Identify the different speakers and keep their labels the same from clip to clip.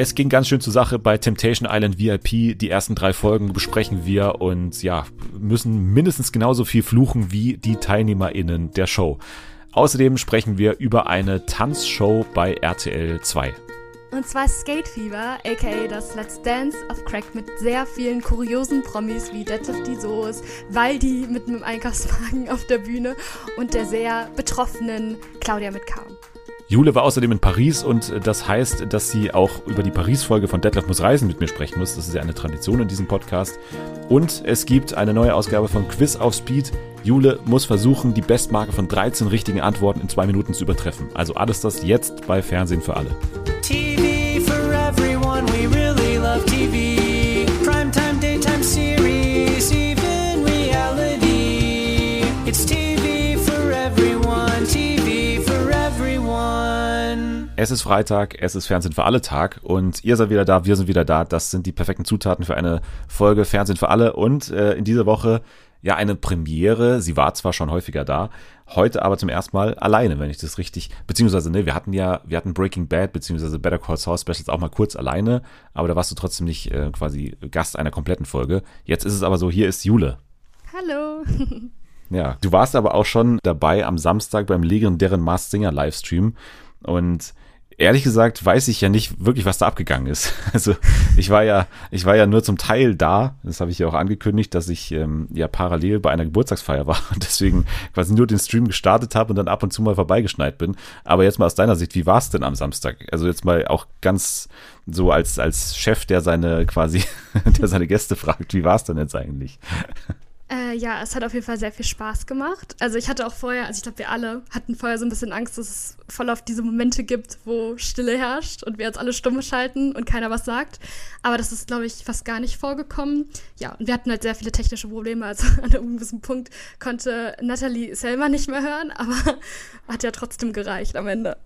Speaker 1: Es ging ganz schön zur Sache bei Temptation Island VIP. Die ersten drei Folgen besprechen wir und ja, müssen mindestens genauso viel fluchen wie die TeilnehmerInnen der Show. Außerdem sprechen wir über eine Tanzshow bei RTL 2.
Speaker 2: Und zwar Skate Fever, aka das Let's Dance of Crack mit sehr vielen kuriosen Promis wie Detlef die Soos, Waldi mit einem Einkaufswagen auf der Bühne und der sehr betroffenen Claudia mit K.
Speaker 1: Jule war außerdem in Paris und das heißt, dass sie auch über die Paris-Folge von Detlef muss reisen mit mir sprechen muss. Das ist ja eine Tradition in diesem Podcast. Und es gibt eine neue Ausgabe von Quiz auf Speed. Jule muss versuchen, die Bestmarke von 13 richtigen Antworten in zwei Minuten zu übertreffen. Also alles das jetzt bei Fernsehen für alle. TV for everyone, we really love TV. Es ist Freitag, es ist Fernsehen für alle Tag und ihr seid wieder da, wir sind wieder da. Das sind die perfekten Zutaten für eine Folge Fernsehen für alle und äh, in dieser Woche ja eine Premiere. Sie war zwar schon häufiger da, heute aber zum ersten Mal alleine, wenn ich das richtig, beziehungsweise ne, wir hatten ja, wir hatten Breaking Bad beziehungsweise Better Call Saul Specials auch mal kurz alleine, aber da warst du trotzdem nicht äh, quasi Gast einer kompletten Folge. Jetzt ist es aber so, hier ist Jule.
Speaker 2: Hallo.
Speaker 1: ja, du warst aber auch schon dabei am Samstag beim legendären Mars Singer Livestream und ehrlich gesagt weiß ich ja nicht wirklich, was da abgegangen ist. Also ich war ja, ich war ja nur zum Teil da. Das habe ich ja auch angekündigt, dass ich ähm, ja parallel bei einer Geburtstagsfeier war und deswegen quasi nur den Stream gestartet habe und dann ab und zu mal vorbeigeschneit bin. Aber jetzt mal aus deiner Sicht, wie war es denn am Samstag? Also jetzt mal auch ganz so als als Chef, der seine quasi, der seine Gäste fragt, wie war es denn jetzt eigentlich?
Speaker 2: Äh, ja, es hat auf jeden Fall sehr viel Spaß gemacht. Also ich hatte auch vorher, also ich glaube, wir alle hatten vorher so ein bisschen Angst, dass es voll auf diese Momente gibt, wo Stille herrscht und wir jetzt alle stumme schalten und keiner was sagt. Aber das ist, glaube ich, fast gar nicht vorgekommen. Ja, und wir hatten halt sehr viele technische Probleme. Also an einem gewissen Punkt konnte Natalie Selma nicht mehr hören, aber hat ja trotzdem gereicht am Ende.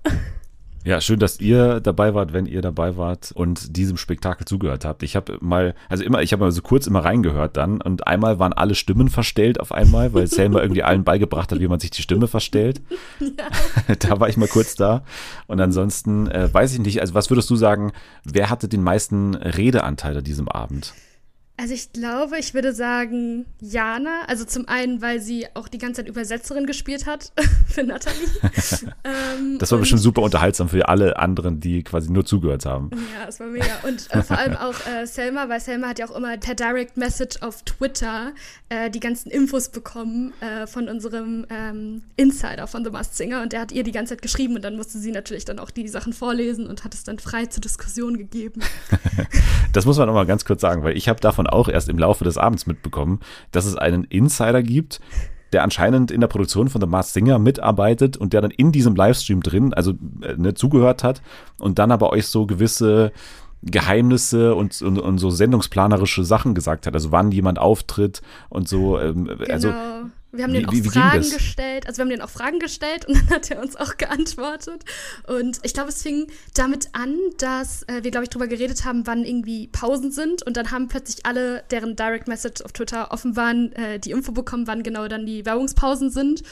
Speaker 1: Ja, schön, dass ihr dabei wart, wenn ihr dabei wart und diesem Spektakel zugehört habt. Ich habe mal, also immer, ich habe mal so kurz immer reingehört dann und einmal waren alle Stimmen verstellt auf einmal, weil Selma irgendwie allen beigebracht hat, wie man sich die Stimme verstellt. Ja. da war ich mal kurz da. Und ansonsten äh, weiß ich nicht, also was würdest du sagen, wer hatte den meisten Redeanteil an diesem Abend?
Speaker 2: Also ich glaube, ich würde sagen Jana. Also zum einen, weil sie auch die ganze Zeit Übersetzerin gespielt hat für Nathalie.
Speaker 1: ähm, das war bestimmt super unterhaltsam für alle anderen, die quasi nur zugehört haben.
Speaker 2: Ja, das war mega. Und äh, vor allem auch äh, Selma, weil Selma hat ja auch immer per Direct Message auf Twitter äh, die ganzen Infos bekommen äh, von unserem ähm, Insider von The Masked Singer und der hat ihr die ganze Zeit geschrieben und dann musste sie natürlich dann auch die Sachen vorlesen und hat es dann frei zur Diskussion gegeben.
Speaker 1: das muss man nochmal ganz kurz sagen, weil ich habe davon auch erst im Laufe des Abends mitbekommen, dass es einen Insider gibt, der anscheinend in der Produktion von The Mars Singer mitarbeitet und der dann in diesem Livestream drin, also äh, ne, zugehört hat und dann aber euch so gewisse Geheimnisse und, und, und so sendungsplanerische Sachen gesagt hat. Also wann jemand auftritt und so. Ähm, also
Speaker 2: genau. Also wir haben wie, denen auch wie, wie Fragen gestellt, also wir haben denen auch Fragen gestellt und dann hat er uns auch geantwortet. Und ich glaube, es fing damit an, dass äh, wir, glaube ich, darüber geredet haben, wann irgendwie Pausen sind. Und dann haben plötzlich alle, deren Direct Message auf Twitter offen waren, äh, die Info bekommen, wann genau dann die Werbungspausen sind.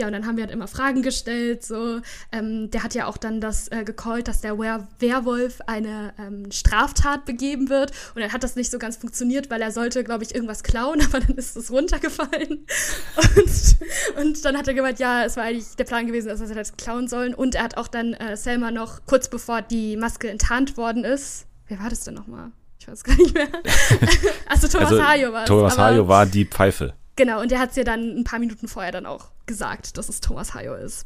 Speaker 2: Ja, und dann haben wir halt immer Fragen gestellt. So, ähm, der hat ja auch dann das äh, gecallt, dass der Were Werwolf eine ähm, Straftat begeben wird. Und dann hat das nicht so ganz funktioniert, weil er sollte, glaube ich, irgendwas klauen, aber dann ist es runtergefallen. Und, und dann hat er gemeint, ja, es war eigentlich der Plan gewesen, dass er das klauen sollen. Und er hat auch dann äh, Selma noch kurz bevor die Maske enttarnt worden ist. Wer war das denn nochmal? Ich weiß gar nicht mehr. also Thomas also, Hayo war es.
Speaker 1: Thomas Hayo war die Pfeife.
Speaker 2: Genau, und der hat es ja dann ein paar Minuten vorher dann auch gesagt, dass es Thomas Hayo ist.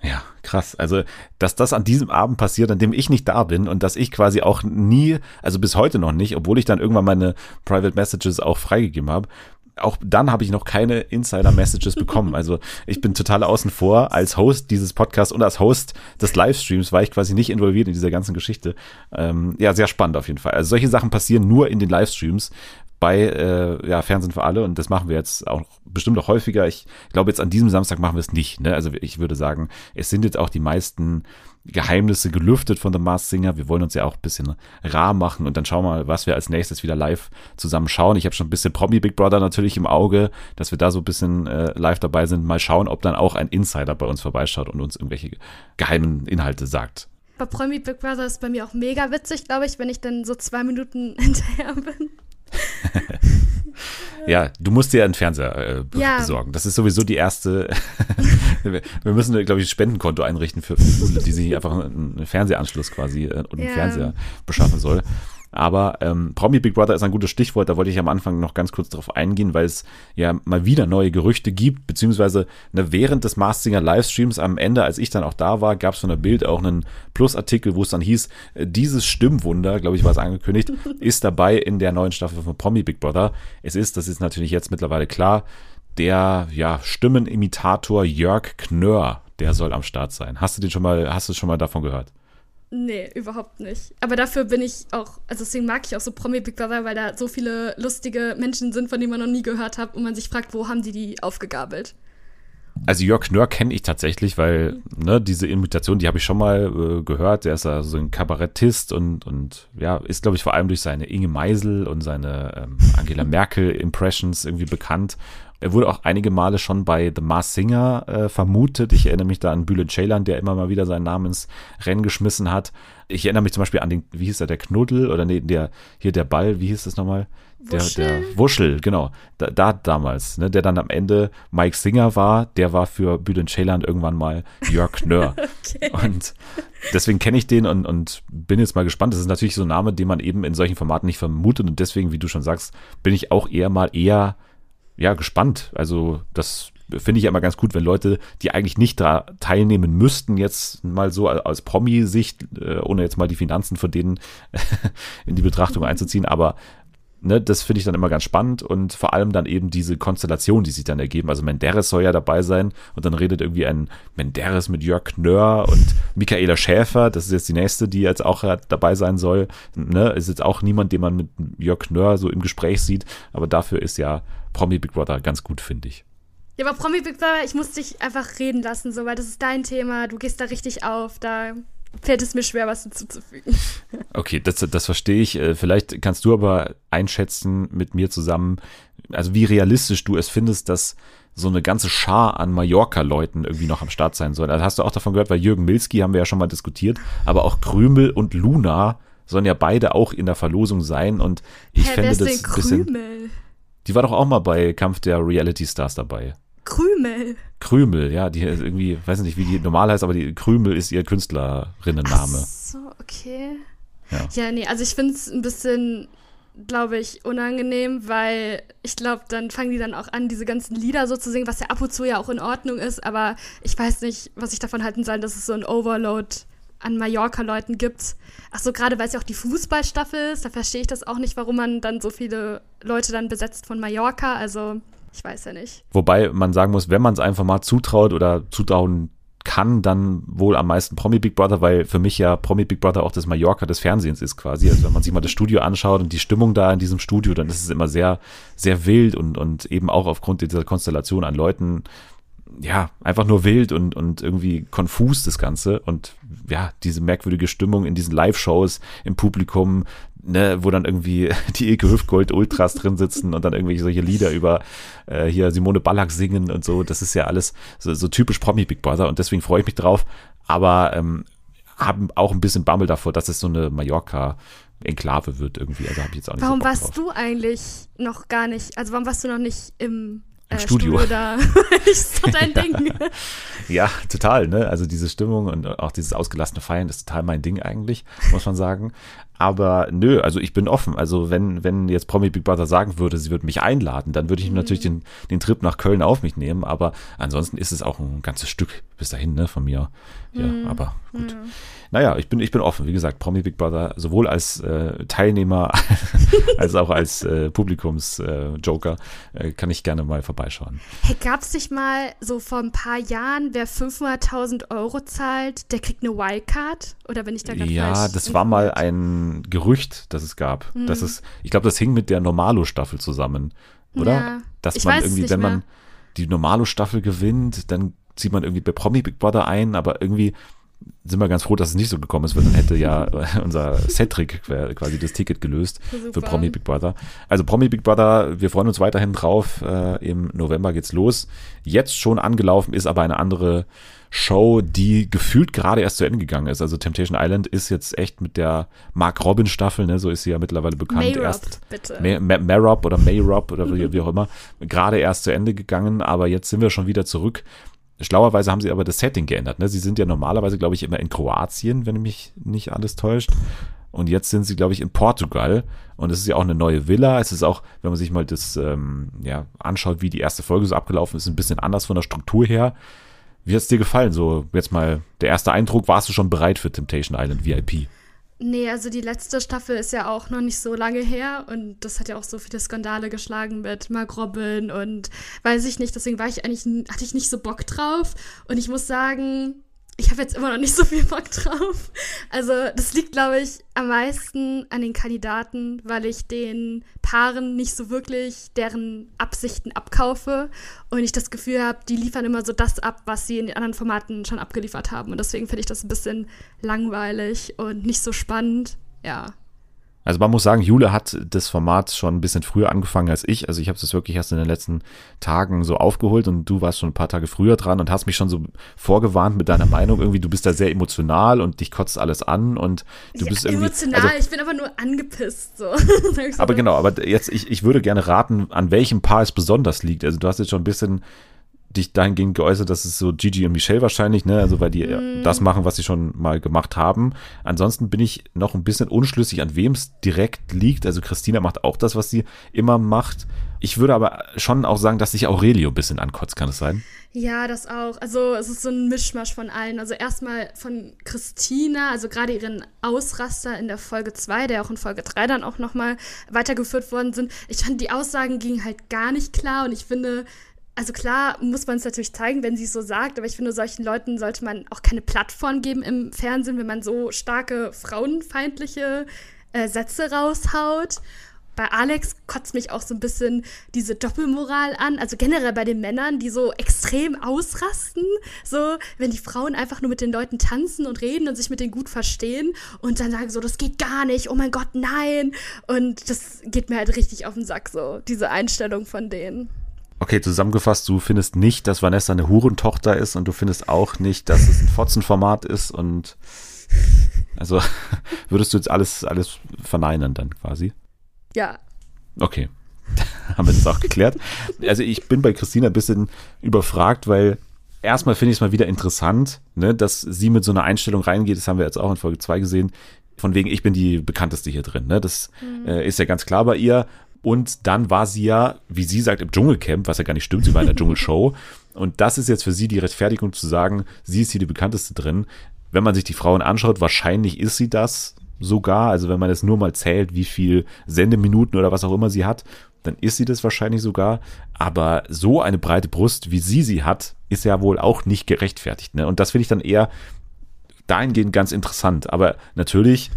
Speaker 1: Ja, krass. Also, dass das an diesem Abend passiert, an dem ich nicht da bin und dass ich quasi auch nie, also bis heute noch nicht, obwohl ich dann irgendwann meine Private Messages auch freigegeben habe, auch dann habe ich noch keine Insider-Messages bekommen. Also ich bin total außen vor. Als Host dieses Podcasts und als Host des Livestreams war ich quasi nicht involviert in dieser ganzen Geschichte. Ähm, ja, sehr spannend auf jeden Fall. Also solche Sachen passieren nur in den Livestreams bei äh, ja, Fernsehen für alle und das machen wir jetzt auch bestimmt auch häufiger. Ich glaube, jetzt an diesem Samstag machen wir es nicht. Ne? Also ich würde sagen, es sind jetzt auch die meisten Geheimnisse gelüftet von The Mars Singer. Wir wollen uns ja auch ein bisschen rar machen und dann schauen wir mal, was wir als nächstes wieder live zusammen schauen. Ich habe schon ein bisschen Promi Big Brother natürlich im Auge, dass wir da so ein bisschen äh, live dabei sind. Mal schauen, ob dann auch ein Insider bei uns vorbeischaut und uns irgendwelche geheimen Inhalte sagt.
Speaker 2: Bei Promi Big Brother ist bei mir auch mega witzig, glaube ich, wenn ich dann so zwei Minuten hinterher bin.
Speaker 1: Ja, du musst dir einen Fernseher äh, ja. besorgen. Das ist sowieso die erste. wir müssen, glaube ich, ein Spendenkonto einrichten für, für die sich einfach einen Fernsehanschluss quasi äh, und einen ja. Fernseher beschaffen soll. Aber ähm, Promi Big Brother ist ein gutes Stichwort, da wollte ich am Anfang noch ganz kurz darauf eingehen, weil es ja mal wieder neue Gerüchte gibt, beziehungsweise ne, während des Mastinger Livestreams am Ende, als ich dann auch da war, gab es von der Bild auch einen Plusartikel, wo es dann hieß, äh, dieses Stimmwunder, glaube ich, war es angekündigt, ist dabei in der neuen Staffel von Promi Big Brother. Es ist, das ist natürlich jetzt mittlerweile klar, der ja, Stimmenimitator Jörg Knörr, der soll am Start sein. Hast du den schon mal, hast du schon mal davon gehört?
Speaker 2: Nee, überhaupt nicht. Aber dafür bin ich auch, also deswegen mag ich auch so Promi Big Brother, weil da so viele lustige Menschen sind, von denen man noch nie gehört hat und man sich fragt, wo haben die die aufgegabelt?
Speaker 1: Also Jörg Knörr kenne ich tatsächlich, weil mhm. ne, diese Imitation, die habe ich schon mal äh, gehört. Der ist ja so ein Kabarettist und, und ja, ist, glaube ich, vor allem durch seine Inge Meisel und seine ähm, Angela Merkel-Impressions irgendwie bekannt. Er wurde auch einige Male schon bei The Mars Singer äh, vermutet. Ich erinnere mich da an Bülent Ceylan, der immer mal wieder seinen Namen ins Rennen geschmissen hat. Ich erinnere mich zum Beispiel an den, wie hieß er, der Knuddel oder nee, der, hier der Ball, wie hieß das nochmal? Der, Wuschel. der Wuschel, genau. Da, da damals, ne, der dann am Ende Mike Singer war, der war für Bülent Ceylan irgendwann mal Jörg Knörr. okay. Und deswegen kenne ich den und, und bin jetzt mal gespannt. Das ist natürlich so ein Name, den man eben in solchen Formaten nicht vermutet und deswegen, wie du schon sagst, bin ich auch eher mal eher ja, gespannt. Also das finde ich ja immer ganz gut, wenn Leute, die eigentlich nicht da teilnehmen müssten, jetzt mal so als Promi-Sicht, äh, ohne jetzt mal die Finanzen von denen in die Betrachtung einzuziehen, aber ne, das finde ich dann immer ganz spannend und vor allem dann eben diese Konstellation, die sich dann ergeben. Also Menderes soll ja dabei sein und dann redet irgendwie ein Menderes mit Jörg Knörr und Michaela Schäfer, das ist jetzt die nächste, die jetzt auch dabei sein soll. Ne, ist jetzt auch niemand, den man mit Jörg Knörr so im Gespräch sieht, aber dafür ist ja Promi Big Brother ganz gut, finde ich.
Speaker 2: Ja, aber Promi Big Brother, ich muss dich einfach reden lassen, so, weil das ist dein Thema, du gehst da richtig auf, da fällt es mir schwer, was hinzuzufügen.
Speaker 1: Okay, das, das verstehe ich. Äh, vielleicht kannst du aber einschätzen mit mir zusammen, also wie realistisch du es findest, dass so eine ganze Schar an Mallorca-Leuten irgendwie noch am Start sein soll. Also hast du auch davon gehört, weil Jürgen Milski haben wir ja schon mal diskutiert, aber auch Krümel und Luna sollen ja beide auch in der Verlosung sein und ich Hä, fände das ein bisschen. Die war doch auch mal bei Kampf der Reality Stars dabei.
Speaker 2: Krümel.
Speaker 1: Krümel, ja, die irgendwie, weiß nicht, wie die normal heißt, aber die Krümel ist ihr Künstlerinnenname. Ach
Speaker 2: so, okay. Ja, ja nee, also ich finde es ein bisschen, glaube ich, unangenehm, weil ich glaube, dann fangen die dann auch an, diese ganzen Lieder so zu singen, was ja ab und zu ja auch in Ordnung ist, aber ich weiß nicht, was ich davon halten soll, dass es so ein Overload an Mallorca-Leuten gibt. Ach so, gerade weil es ja auch die Fußballstaffel ist, da verstehe ich das auch nicht, warum man dann so viele Leute dann besetzt von Mallorca. Also ich weiß ja nicht.
Speaker 1: Wobei man sagen muss, wenn man es einfach mal zutraut oder zutrauen kann, dann wohl am meisten Promi Big Brother, weil für mich ja Promi Big Brother auch das Mallorca des Fernsehens ist quasi. Also wenn man sich mal das Studio anschaut und die Stimmung da in diesem Studio, dann ist es immer sehr, sehr wild und, und eben auch aufgrund dieser Konstellation an Leuten, ja, einfach nur wild und, und irgendwie konfus das Ganze und ja, diese merkwürdige Stimmung in diesen Live-Shows im Publikum, ne, wo dann irgendwie die Ilke Hüftgold Ultras drin sitzen und dann irgendwelche solche Lieder über äh, hier Simone Ballack singen und so. Das ist ja alles so, so typisch Promi Big Brother und deswegen freue ich mich drauf. Aber ähm, haben auch ein bisschen Bammel davor, dass es so eine Mallorca Enklave wird irgendwie. Also habe ich jetzt auch nicht
Speaker 2: Warum
Speaker 1: so
Speaker 2: warst
Speaker 1: drauf.
Speaker 2: du eigentlich noch gar nicht, also warum warst du noch nicht im
Speaker 1: im äh, Studio. Studio
Speaker 2: da. ist doch dein Ding.
Speaker 1: ja, total, ne? Also diese Stimmung und auch dieses ausgelassene Feiern ist total mein Ding eigentlich, muss man sagen. Aber nö, also ich bin offen. Also wenn, wenn jetzt Promi Big Brother sagen würde, sie würde mich einladen, dann würde ich mhm. natürlich den, den Trip nach Köln auf mich nehmen. Aber ansonsten ist es auch ein ganzes Stück bis dahin, ne, von mir. Ja, mhm. aber gut. Mhm naja, ich bin, ich bin offen. Wie gesagt, Promi Big Brother, sowohl als äh, Teilnehmer als auch als äh, Publikums-Joker, äh, kann ich gerne mal vorbeischauen.
Speaker 2: Hey, gab es nicht mal so vor ein paar Jahren, wer 500.000 Euro zahlt, der kriegt eine Wildcard? Oder wenn ich da gerade
Speaker 1: Ja, das war mal ein Gerücht, das es gab. Mhm. Das ist, ich glaube, das hing mit der Normalo-Staffel zusammen, oder? Ja, Dass man irgendwie, wenn mehr. man die Normalo-Staffel gewinnt, dann zieht man irgendwie bei Promi Big Brother ein, aber irgendwie sind wir ganz froh, dass es nicht so gekommen ist, weil dann hätte ja unser Cedric quasi das Ticket gelöst Super. für Promi Big Brother. Also Promi Big Brother, wir freuen uns weiterhin drauf. Äh, Im November geht's los. Jetzt schon angelaufen ist aber eine andere Show, die gefühlt gerade erst zu Ende gegangen ist. Also Temptation Island ist jetzt echt mit der Mark Robin Staffel, ne, so ist sie ja mittlerweile bekannt.
Speaker 2: Mayrob, erst bitte.
Speaker 1: Mayrob oder Mayrob oder wie, wie auch immer, gerade erst zu Ende gegangen, aber jetzt sind wir schon wieder zurück. Schlauerweise haben sie aber das Setting geändert. Ne? Sie sind ja normalerweise, glaube ich, immer in Kroatien, wenn mich nicht alles täuscht. Und jetzt sind sie, glaube ich, in Portugal. Und es ist ja auch eine neue Villa. Es ist auch, wenn man sich mal das ähm, ja, anschaut, wie die erste Folge so abgelaufen ist, ein bisschen anders von der Struktur her. Wie hat es dir gefallen? So, jetzt mal der erste Eindruck, warst du schon bereit für Temptation Island VIP?
Speaker 2: Nee, also die letzte Staffel ist ja auch noch nicht so lange her und das hat ja auch so viele Skandale geschlagen mit Mark Robin und weiß ich nicht, deswegen war ich eigentlich, hatte ich nicht so Bock drauf und ich muss sagen, ich habe jetzt immer noch nicht so viel Bock drauf. Also das liegt, glaube ich, am meisten an den Kandidaten, weil ich den Paaren nicht so wirklich deren Absichten abkaufe und ich das Gefühl habe, die liefern immer so das ab, was sie in den anderen Formaten schon abgeliefert haben. Und deswegen finde ich das ein bisschen langweilig und nicht so spannend. Ja.
Speaker 1: Also man muss sagen, Jule hat das Format schon ein bisschen früher angefangen als ich. Also ich habe es wirklich erst in den letzten Tagen so aufgeholt und du warst schon ein paar Tage früher dran und hast mich schon so vorgewarnt mit deiner Meinung. Irgendwie, du bist da sehr emotional und dich kotzt alles an und du ja, bist irgendwie.
Speaker 2: Emotional, also, ich bin aber nur angepisst. So.
Speaker 1: aber genau, aber jetzt, ich, ich würde gerne raten, an welchem Paar es besonders liegt. Also du hast jetzt schon ein bisschen dich dahingehend geäußert, dass es so Gigi und Michelle wahrscheinlich, ne, also weil die mm. das machen, was sie schon mal gemacht haben. Ansonsten bin ich noch ein bisschen unschlüssig, an wem es direkt liegt. Also Christina macht auch das, was sie immer macht. Ich würde aber schon auch sagen, dass sich Aurelio ein bisschen ankotzt, kann es sein?
Speaker 2: Ja, das auch. Also es ist so ein Mischmasch von allen. Also erstmal von Christina, also gerade ihren Ausraster in der Folge 2, der auch in Folge 3 dann auch nochmal weitergeführt worden sind. Ich fand, die Aussagen gingen halt gar nicht klar und ich finde, also klar muss man es natürlich zeigen, wenn sie es so sagt, aber ich finde, solchen Leuten sollte man auch keine Plattform geben im Fernsehen, wenn man so starke frauenfeindliche äh, Sätze raushaut. Bei Alex kotzt mich auch so ein bisschen diese Doppelmoral an, also generell bei den Männern, die so extrem ausrasten, so wenn die Frauen einfach nur mit den Leuten tanzen und reden und sich mit denen gut verstehen und dann sagen so, das geht gar nicht, oh mein Gott, nein. Und das geht mir halt richtig auf den Sack so, diese Einstellung von denen.
Speaker 1: Okay, zusammengefasst, du findest nicht, dass Vanessa eine Hurentochter ist und du findest auch nicht, dass es ein Fotzenformat ist und also würdest du jetzt alles, alles verneinen dann quasi?
Speaker 2: Ja.
Speaker 1: Okay. Haben wir das auch geklärt. Also ich bin bei Christina ein bisschen überfragt, weil erstmal finde ich es mal wieder interessant, ne, dass sie mit so einer Einstellung reingeht, das haben wir jetzt auch in Folge 2 gesehen, von wegen, ich bin die bekannteste hier drin. Ne? Das mhm. äh, ist ja ganz klar bei ihr. Und dann war sie ja, wie sie sagt, im Dschungelcamp, was ja gar nicht stimmt, sie war in der Dschungelshow. Und das ist jetzt für sie die Rechtfertigung zu sagen, sie ist hier die bekannteste drin. Wenn man sich die Frauen anschaut, wahrscheinlich ist sie das sogar. Also wenn man jetzt nur mal zählt, wie viel Sendeminuten oder was auch immer sie hat, dann ist sie das wahrscheinlich sogar. Aber so eine breite Brust, wie sie sie hat, ist ja wohl auch nicht gerechtfertigt. Ne? Und das finde ich dann eher dahingehend ganz interessant. Aber natürlich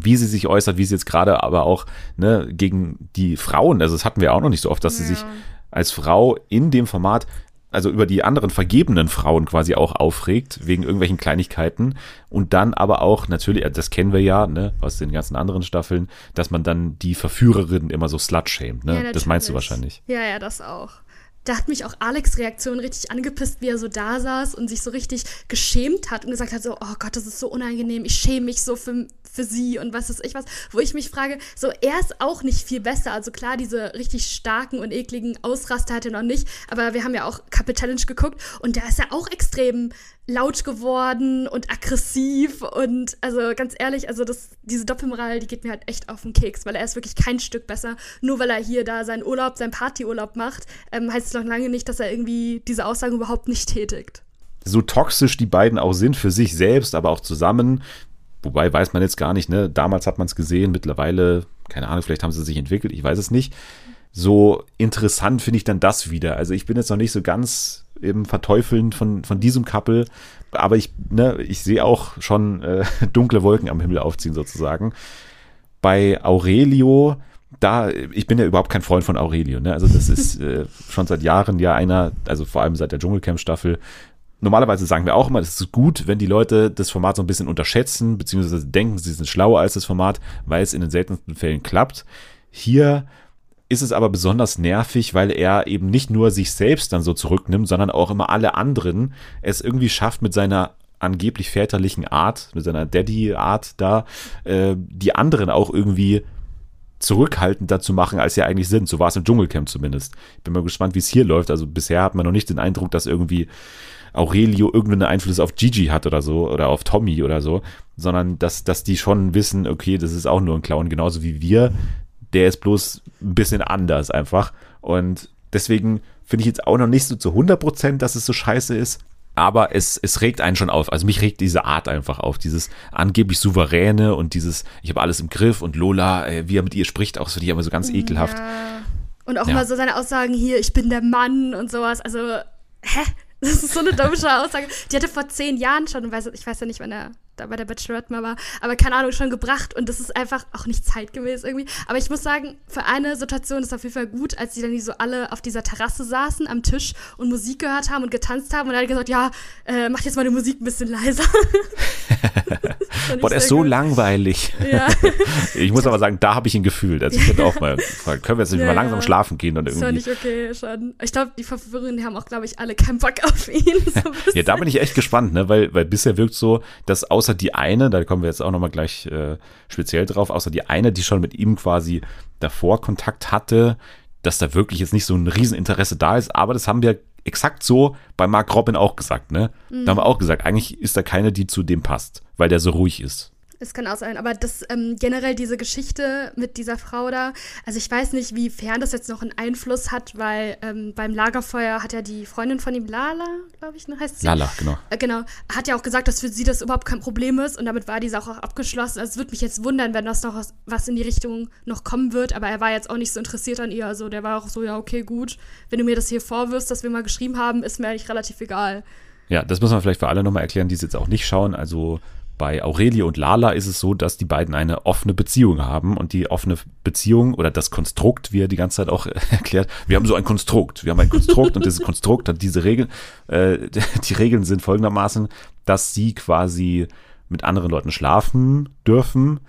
Speaker 1: wie sie sich äußert, wie sie jetzt gerade aber auch ne, gegen die Frauen, also das hatten wir auch noch nicht so oft, dass ja. sie sich als Frau in dem Format also über die anderen vergebenen Frauen quasi auch aufregt, wegen irgendwelchen Kleinigkeiten. Und dann aber auch, natürlich, das kennen wir ja, ne, aus den ganzen anderen Staffeln, dass man dann die Verführerin immer so slut-shamed, ne? Ja, das meinst du wahrscheinlich.
Speaker 2: Ja, ja, das auch da hat mich auch Alex Reaktion richtig angepisst, wie er so da saß und sich so richtig geschämt hat und gesagt hat so, oh Gott, das ist so unangenehm, ich schäme mich so für, für sie und was ist ich was, wo ich mich frage, so er ist auch nicht viel besser, also klar, diese richtig starken und ekligen Ausraster hat er noch nicht, aber wir haben ja auch Couple Challenge geguckt und da ist er auch extrem laut geworden und aggressiv und also ganz ehrlich, also das, diese Doppelmoral, die geht mir halt echt auf den Keks, weil er ist wirklich kein Stück besser. Nur weil er hier da seinen Urlaub, seinen Partyurlaub macht, ähm, heißt es noch lange nicht, dass er irgendwie diese Aussagen überhaupt nicht tätigt.
Speaker 1: So toxisch die beiden auch sind für sich selbst, aber auch zusammen, wobei weiß man jetzt gar nicht, ne? Damals hat man es gesehen, mittlerweile, keine Ahnung, vielleicht haben sie sich entwickelt, ich weiß es nicht. So interessant finde ich dann das wieder. Also ich bin jetzt noch nicht so ganz eben verteufeln von, von diesem Couple. Aber ich, ne, ich sehe auch schon äh, dunkle Wolken am Himmel aufziehen sozusagen. Bei Aurelio, da, ich bin ja überhaupt kein Freund von Aurelio. Ne? Also das ist äh, schon seit Jahren ja einer, also vor allem seit der Dschungelcamp-Staffel. Normalerweise sagen wir auch immer, es ist gut, wenn die Leute das Format so ein bisschen unterschätzen, beziehungsweise denken, sie sind schlauer als das Format, weil es in den seltensten Fällen klappt. Hier ist es aber besonders nervig, weil er eben nicht nur sich selbst dann so zurücknimmt, sondern auch immer alle anderen es irgendwie schafft mit seiner angeblich väterlichen Art, mit seiner Daddy-Art da, äh, die anderen auch irgendwie zurückhaltender zu machen, als sie eigentlich sind. So war es im Dschungelcamp zumindest. Ich bin mal gespannt, wie es hier läuft. Also bisher hat man noch nicht den Eindruck, dass irgendwie Aurelio irgendeinen Einfluss auf Gigi hat oder so oder auf Tommy oder so, sondern dass, dass die schon wissen, okay, das ist auch nur ein Clown, genauso wie wir. Der ist bloß ein bisschen anders einfach. Und deswegen finde ich jetzt auch noch nicht so zu 100 Prozent, dass es so scheiße ist. Aber es, es regt einen schon auf. Also mich regt diese Art einfach auf. Dieses angeblich souveräne und dieses, ich habe alles im Griff und Lola, äh, wie er mit ihr spricht, auch finde ich immer so ganz ekelhaft. Ja.
Speaker 2: Und auch ja. mal so seine Aussagen hier, ich bin der Mann und sowas. Also, hä? Das ist so eine dumme Aussage. Die hatte vor zehn Jahren schon, ich weiß ja nicht, wann er da bei der Bachelorette mal war, aber keine Ahnung, schon gebracht und das ist einfach auch nicht zeitgemäß irgendwie. Aber ich muss sagen, für eine Situation ist auf jeden Fall gut, als die dann so alle auf dieser Terrasse saßen am Tisch und Musik gehört haben und getanzt haben und er hat gesagt, ja, äh, mach jetzt mal die Musik ein bisschen leiser.
Speaker 1: Boah, der ist so gut. langweilig. Ja. ich muss aber sagen, da habe ich ihn gefühlt. Also ich könnte auch mal fragen, können wir jetzt nicht ja, mal langsam schlafen gehen und irgendwie.
Speaker 2: War nicht okay schon. Ich glaube, die Verführerinnen haben auch, glaube ich, alle keinen Bock auf ihn.
Speaker 1: So ja, da bin ich echt gespannt, ne? weil, weil bisher wirkt so, dass außer außer die eine, da kommen wir jetzt auch nochmal gleich äh, speziell drauf, außer die eine, die schon mit ihm quasi davor Kontakt hatte, dass da wirklich jetzt nicht so ein Rieseninteresse da ist, aber das haben wir exakt so bei Mark Robin auch gesagt, ne? Mhm. Da haben wir auch gesagt, eigentlich ist da keine, die zu dem passt, weil der so ruhig ist.
Speaker 2: Es kann auch sein, aber das ähm, generell diese Geschichte mit dieser Frau da, also ich weiß nicht, wie fern das jetzt noch einen Einfluss hat, weil ähm, beim Lagerfeuer hat ja die Freundin von ihm, Lala, glaube ich, ne, heißt sie?
Speaker 1: Lala, genau.
Speaker 2: Äh, genau, hat ja auch gesagt, dass für sie das überhaupt kein Problem ist und damit war die Sache auch abgeschlossen. Also es würde mich jetzt wundern, wenn das noch was, was in die Richtung noch kommen wird, aber er war jetzt auch nicht so interessiert an ihr, also der war auch so, ja, okay, gut, wenn du mir das hier vorwirfst, dass wir mal geschrieben haben, ist mir eigentlich relativ egal.
Speaker 1: Ja, das muss man vielleicht für alle nochmal erklären, die es jetzt auch nicht schauen. Also bei Aurelie und Lala ist es so, dass die beiden eine offene Beziehung haben und die offene Beziehung oder das Konstrukt, wie er die ganze Zeit auch erklärt, wir haben so ein Konstrukt, wir haben ein Konstrukt und dieses Konstrukt hat diese Regeln. Äh, die Regeln sind folgendermaßen, dass sie quasi mit anderen Leuten schlafen dürfen,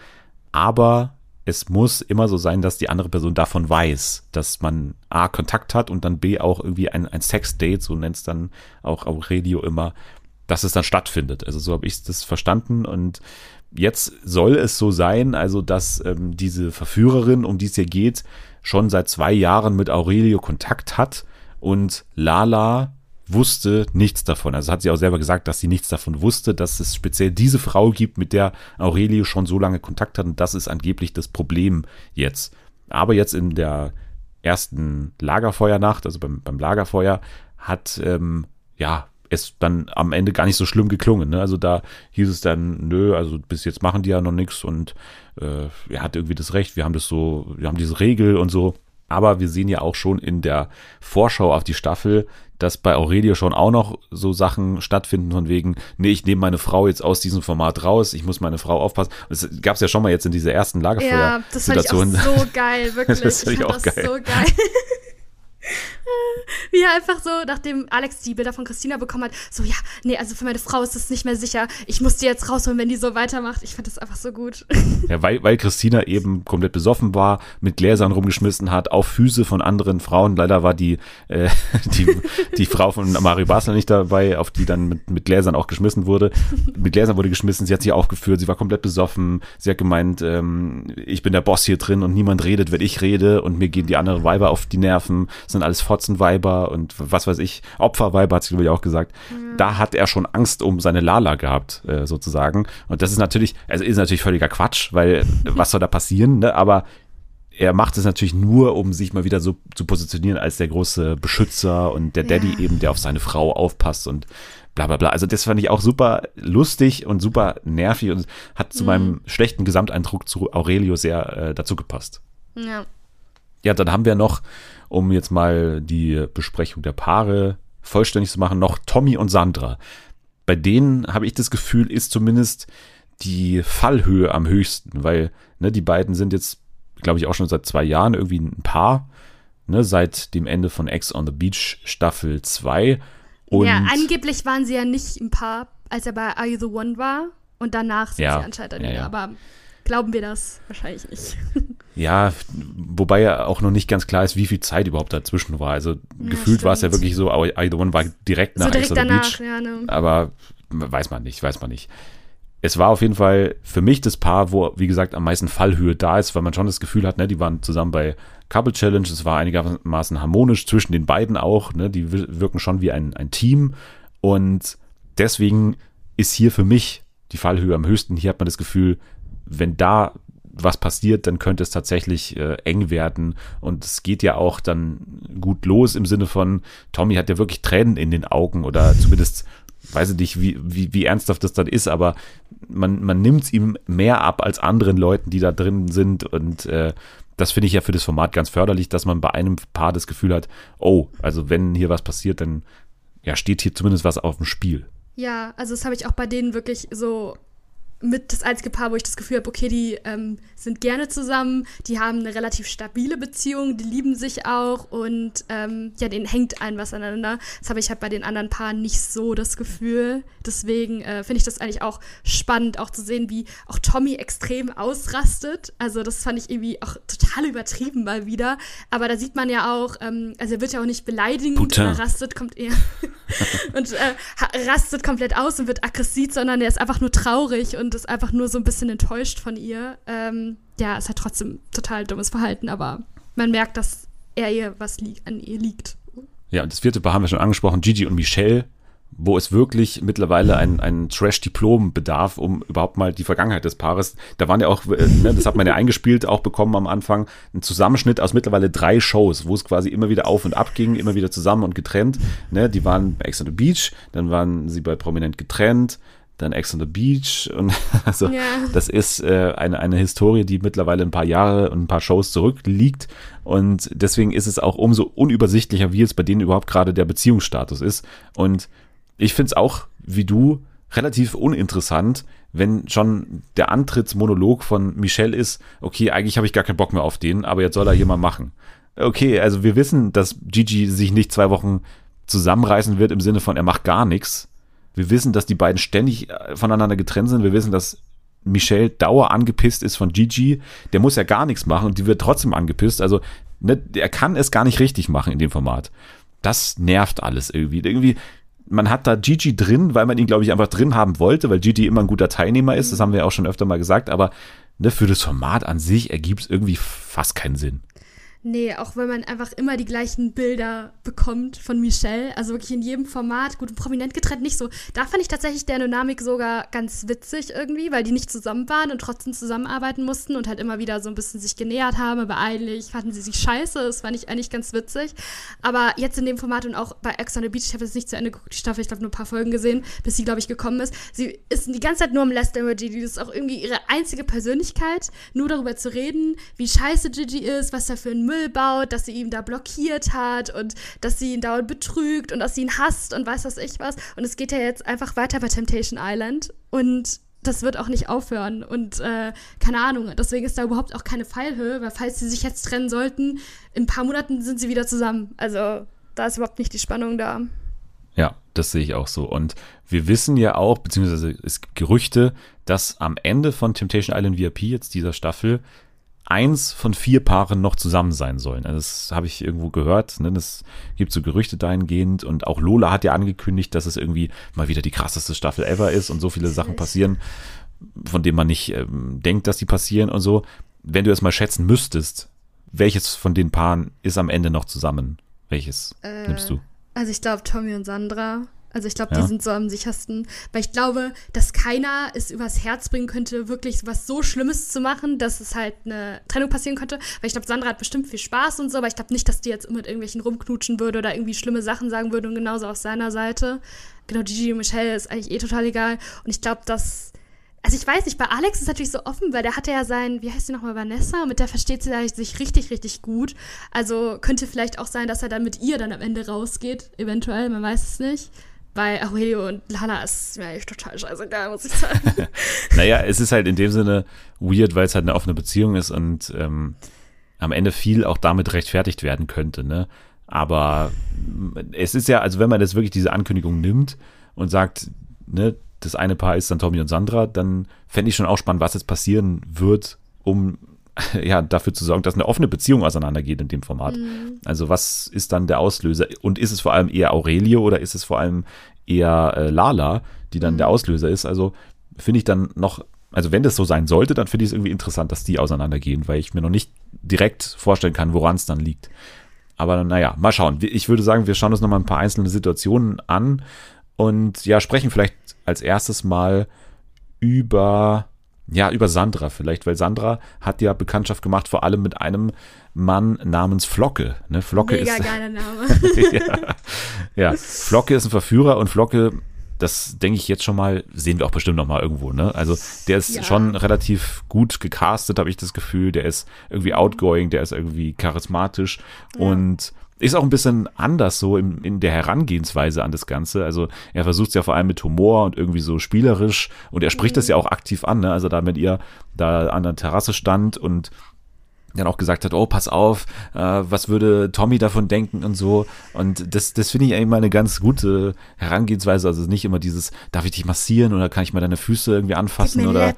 Speaker 1: aber es muss immer so sein, dass die andere Person davon weiß, dass man A, Kontakt hat und dann B, auch irgendwie ein, ein Sex-Date, so nennt es dann auch Aurelio immer, dass es dann stattfindet. Also so habe ich das verstanden und jetzt soll es so sein, also dass ähm, diese Verführerin, um die es hier geht, schon seit zwei Jahren mit Aurelio Kontakt hat und Lala wusste nichts davon. Also hat sie auch selber gesagt, dass sie nichts davon wusste, dass es speziell diese Frau gibt, mit der Aurelio schon so lange Kontakt hat und das ist angeblich das Problem jetzt. Aber jetzt in der ersten Lagerfeuernacht, also beim, beim Lagerfeuer, hat ähm, ja es dann am Ende gar nicht so schlimm geklungen. Ne? Also da hieß es dann, nö, also bis jetzt machen die ja noch nichts und äh, er hat irgendwie das Recht, wir haben das so, wir haben diese Regel und so. Aber wir sehen ja auch schon in der Vorschau auf die Staffel, dass bei Aurelio schon auch noch so Sachen stattfinden von wegen, nee, ich nehme meine Frau jetzt aus diesem Format raus, ich muss meine Frau aufpassen. Das gab es ja schon mal jetzt in dieser ersten Lagerfeuer-Situation.
Speaker 2: Ja, das fand ich auch so geil, wirklich. das ich, ich fand auch das geil. so geil. Wie er einfach so, nachdem Alex die Bilder von Christina bekommen hat, so, ja, nee, also für meine Frau ist das nicht mehr sicher. Ich muss die jetzt rausholen, wenn die so weitermacht. Ich fand das einfach so gut.
Speaker 1: Ja, weil, weil Christina eben komplett besoffen war, mit Gläsern rumgeschmissen hat, auf Füße von anderen Frauen. Leider war die, äh, die, die Frau von Mario Basler nicht dabei, auf die dann mit, mit Gläsern auch geschmissen wurde. Mit Gläsern wurde geschmissen, sie hat sich aufgeführt, sie war komplett besoffen. Sie hat gemeint, ähm, ich bin der Boss hier drin und niemand redet, wenn ich rede und mir gehen die anderen Weiber auf die Nerven. Sind alles Fotzenweiber und was weiß ich, Opferweiber hat sie glaube ich auch gesagt. Mhm. Da hat er schon Angst um seine Lala gehabt, äh, sozusagen. Und das ist natürlich, also ist natürlich völliger Quatsch, weil was soll da passieren, ne? Aber er macht es natürlich nur, um sich mal wieder so zu positionieren als der große Beschützer und der Daddy ja. eben, der auf seine Frau aufpasst und bla bla bla. Also das fand ich auch super lustig und super nervig und hat zu mhm. meinem schlechten Gesamteindruck zu Aurelio sehr äh, dazu gepasst. Ja. Ja, dann haben wir noch um jetzt mal die Besprechung der Paare vollständig zu machen, noch Tommy und Sandra. Bei denen habe ich das Gefühl, ist zumindest die Fallhöhe am höchsten, weil ne, die beiden sind jetzt, glaube ich, auch schon seit zwei Jahren irgendwie ein Paar, ne, seit dem Ende von Ex on the Beach Staffel 2.
Speaker 2: Und ja, angeblich waren sie ja nicht ein Paar, als er bei Are You the One war und danach sind ja, sie anscheinend ja, ja. aber glauben wir das wahrscheinlich nicht.
Speaker 1: Ja, wobei ja auch noch nicht ganz klar ist, wie viel Zeit überhaupt dazwischen war. Also ja, gefühlt war es ja wirklich so, I the One war direkt nach so direkt danach, Beach. Ja, ne. Aber weiß man nicht, weiß man nicht. Es war auf jeden Fall für mich das Paar, wo, wie gesagt, am meisten Fallhöhe da ist, weil man schon das Gefühl hat, ne, die waren zusammen bei Couple Challenge, es war einigermaßen harmonisch zwischen den beiden auch, ne, die wirken schon wie ein, ein Team und deswegen ist hier für mich die Fallhöhe am höchsten. Hier hat man das Gefühl, wenn da was passiert, dann könnte es tatsächlich äh, eng werden. Und es geht ja auch dann gut los im Sinne von, Tommy hat ja wirklich Tränen in den Augen oder zumindest weiß ich nicht, wie, wie, wie ernsthaft das dann ist, aber man, man nimmt es ihm mehr ab als anderen Leuten, die da drin sind. Und äh, das finde ich ja für das Format ganz förderlich, dass man bei einem Paar das Gefühl hat, oh, also wenn hier was passiert, dann ja, steht hier zumindest was auf dem Spiel.
Speaker 2: Ja, also das habe ich auch bei denen wirklich so mit das einzige Paar, wo ich das Gefühl habe, okay, die ähm, sind gerne zusammen, die haben eine relativ stabile Beziehung, die lieben sich auch und ähm, ja, denen hängt ein was aneinander. Das habe ich halt bei den anderen Paaren nicht so das Gefühl. Deswegen äh, finde ich das eigentlich auch spannend, auch zu sehen, wie auch Tommy extrem ausrastet. Also das fand ich irgendwie auch total übertrieben mal wieder. Aber da sieht man ja auch, ähm, also er wird ja auch nicht beleidigend oder rastet, kommt eher und äh, rastet komplett aus und wird aggressiv, sondern er ist einfach nur traurig und ist einfach nur so ein bisschen enttäuscht von ihr. Ähm, ja, ist halt trotzdem total dummes Verhalten, aber man merkt, dass er ihr was an ihr liegt.
Speaker 1: Ja, und das vierte Paar haben wir schon angesprochen, Gigi und Michelle wo es wirklich mittlerweile ein, ein Trash-Diplom bedarf, um überhaupt mal die Vergangenheit des Paares. Da waren ja auch, äh, ne, das hat man ja eingespielt, auch bekommen am Anfang, ein Zusammenschnitt aus mittlerweile drei Shows, wo es quasi immer wieder auf und ab ging, immer wieder zusammen und getrennt. Ne, die waren bei Ex on the Beach, dann waren sie bei Prominent getrennt, dann Ex on the Beach und also ja. das ist äh, eine, eine Historie, die mittlerweile ein paar Jahre und ein paar Shows zurückliegt und deswegen ist es auch umso unübersichtlicher, wie es bei denen überhaupt gerade der Beziehungsstatus ist und ich finde es auch, wie du, relativ uninteressant, wenn schon der Antrittsmonolog von Michelle ist, okay, eigentlich habe ich gar keinen Bock mehr auf den, aber jetzt soll er hier mal machen. Okay, also wir wissen, dass Gigi sich nicht zwei Wochen zusammenreißen wird im Sinne von, er macht gar nichts. Wir wissen, dass die beiden ständig äh, voneinander getrennt sind. Wir wissen, dass Michelle dauer angepisst ist von Gigi. Der muss ja gar nichts machen und die wird trotzdem angepisst. Also, ne, er kann es gar nicht richtig machen in dem Format. Das nervt alles irgendwie. Irgendwie, man hat da Gigi drin, weil man ihn, glaube ich, einfach drin haben wollte, weil Gigi immer ein guter Teilnehmer ist. Das haben wir auch schon öfter mal gesagt. Aber ne, für das Format an sich ergibt es irgendwie fast keinen Sinn.
Speaker 2: Nee, auch wenn man einfach immer die gleichen Bilder bekommt von Michelle. Also wirklich in jedem Format, gut, prominent getrennt, nicht so. Da fand ich tatsächlich der Dynamik sogar ganz witzig irgendwie, weil die nicht zusammen waren und trotzdem zusammenarbeiten mussten und halt immer wieder so ein bisschen sich genähert haben, aber eigentlich fanden sie sich scheiße. Das fand ich eigentlich ganz witzig. Aber jetzt in dem Format und auch bei Ex on the Beach, ich habe jetzt nicht zu Ende geguckt, die Staffel, ich glaube nur ein paar Folgen gesehen, bis sie, glaube ich, gekommen ist. Sie ist die ganze Zeit nur am Lästern über. Das ist auch irgendwie ihre einzige Persönlichkeit, nur darüber zu reden, wie scheiße Gigi ist, was er für ein Müll baut, dass sie ihn da blockiert hat und dass sie ihn dauernd betrügt und dass sie ihn hasst und weiß was ich was. Und es geht ja jetzt einfach weiter bei Temptation Island und das wird auch nicht aufhören. Und äh, keine Ahnung, deswegen ist da überhaupt auch keine Fallhöhe, weil falls sie sich jetzt trennen sollten, in ein paar Monaten sind sie wieder zusammen. Also da ist überhaupt nicht die Spannung da.
Speaker 1: Ja, das sehe ich auch so. Und wir wissen ja auch, beziehungsweise es gibt Gerüchte, dass am Ende von Temptation Island VIP jetzt dieser Staffel eins von vier Paaren noch zusammen sein sollen. Also das habe ich irgendwo gehört. Ne? Das gibt so Gerüchte dahingehend. Und auch Lola hat ja angekündigt, dass es irgendwie mal wieder die krasseste Staffel ever ist und so viele Sachen passieren, von denen man nicht ähm, denkt, dass die passieren und so. Wenn du es mal schätzen müsstest, welches von den Paaren ist am Ende noch zusammen? Welches äh, nimmst du?
Speaker 2: Also ich glaube Tommy und Sandra. Also ich glaube, ja. die sind so am sichersten, weil ich glaube, dass keiner es übers Herz bringen könnte, wirklich was so Schlimmes zu machen, dass es halt eine Trennung passieren könnte. Weil ich glaube, Sandra hat bestimmt viel Spaß und so, aber ich glaube nicht, dass die jetzt mit irgendwelchen rumknutschen würde oder irgendwie schlimme Sachen sagen würde und genauso auf seiner Seite. Genau, Gigi und Michelle ist eigentlich eh total egal. Und ich glaube, dass also ich weiß nicht, bei Alex ist es natürlich so offen, weil der hatte ja sein, wie heißt sie nochmal, Vanessa, mit der versteht sie sich richtig, richtig gut. Also könnte vielleicht auch sein, dass er dann mit ihr dann am Ende rausgeht, eventuell, man weiß es nicht. Bei Aurelio und Lana ist mir eigentlich total scheißegal, muss ich sagen.
Speaker 1: naja, es ist halt in dem Sinne weird, weil es halt eine offene Beziehung ist und ähm, am Ende viel auch damit rechtfertigt werden könnte, ne? Aber es ist ja, also wenn man jetzt wirklich diese Ankündigung nimmt und sagt, ne, das eine Paar ist dann Tommy und Sandra, dann fände ich schon auch spannend, was jetzt passieren wird, um ja, dafür zu sorgen, dass eine offene Beziehung auseinandergeht in dem Format. Mhm. Also was ist dann der Auslöser? Und ist es vor allem eher Aurelio oder ist es vor allem eher äh, Lala, die dann mhm. der Auslöser ist? Also finde ich dann noch, also wenn das so sein sollte, dann finde ich es irgendwie interessant, dass die auseinandergehen, weil ich mir noch nicht direkt vorstellen kann, woran es dann liegt. Aber naja, mal schauen. Ich würde sagen, wir schauen uns noch mal ein paar einzelne Situationen an und ja, sprechen vielleicht als erstes mal über ja, über Sandra vielleicht, weil Sandra hat ja Bekanntschaft gemacht, vor allem mit einem Mann namens Flocke. Ne? Flocke
Speaker 2: Mega
Speaker 1: ist,
Speaker 2: geiler Name.
Speaker 1: ja, ja, Flocke ist ein Verführer und Flocke, das denke ich jetzt schon mal, sehen wir auch bestimmt noch mal irgendwo. Ne? Also der ist ja. schon relativ gut gecastet, habe ich das Gefühl. Der ist irgendwie outgoing, der ist irgendwie charismatisch ja. und ist auch ein bisschen anders so in, in der Herangehensweise an das Ganze. Also er versucht es ja vor allem mit Humor und irgendwie so spielerisch und er spricht mhm. das ja auch aktiv an, ne? Also da mit ihr da an der Terrasse stand und dann auch gesagt hat, oh, pass auf, äh, was würde Tommy davon denken und so. Und das, das finde ich eigentlich mal eine ganz gute Herangehensweise. Also nicht immer dieses, darf ich dich massieren oder kann ich mal deine Füße irgendwie anfassen gib oder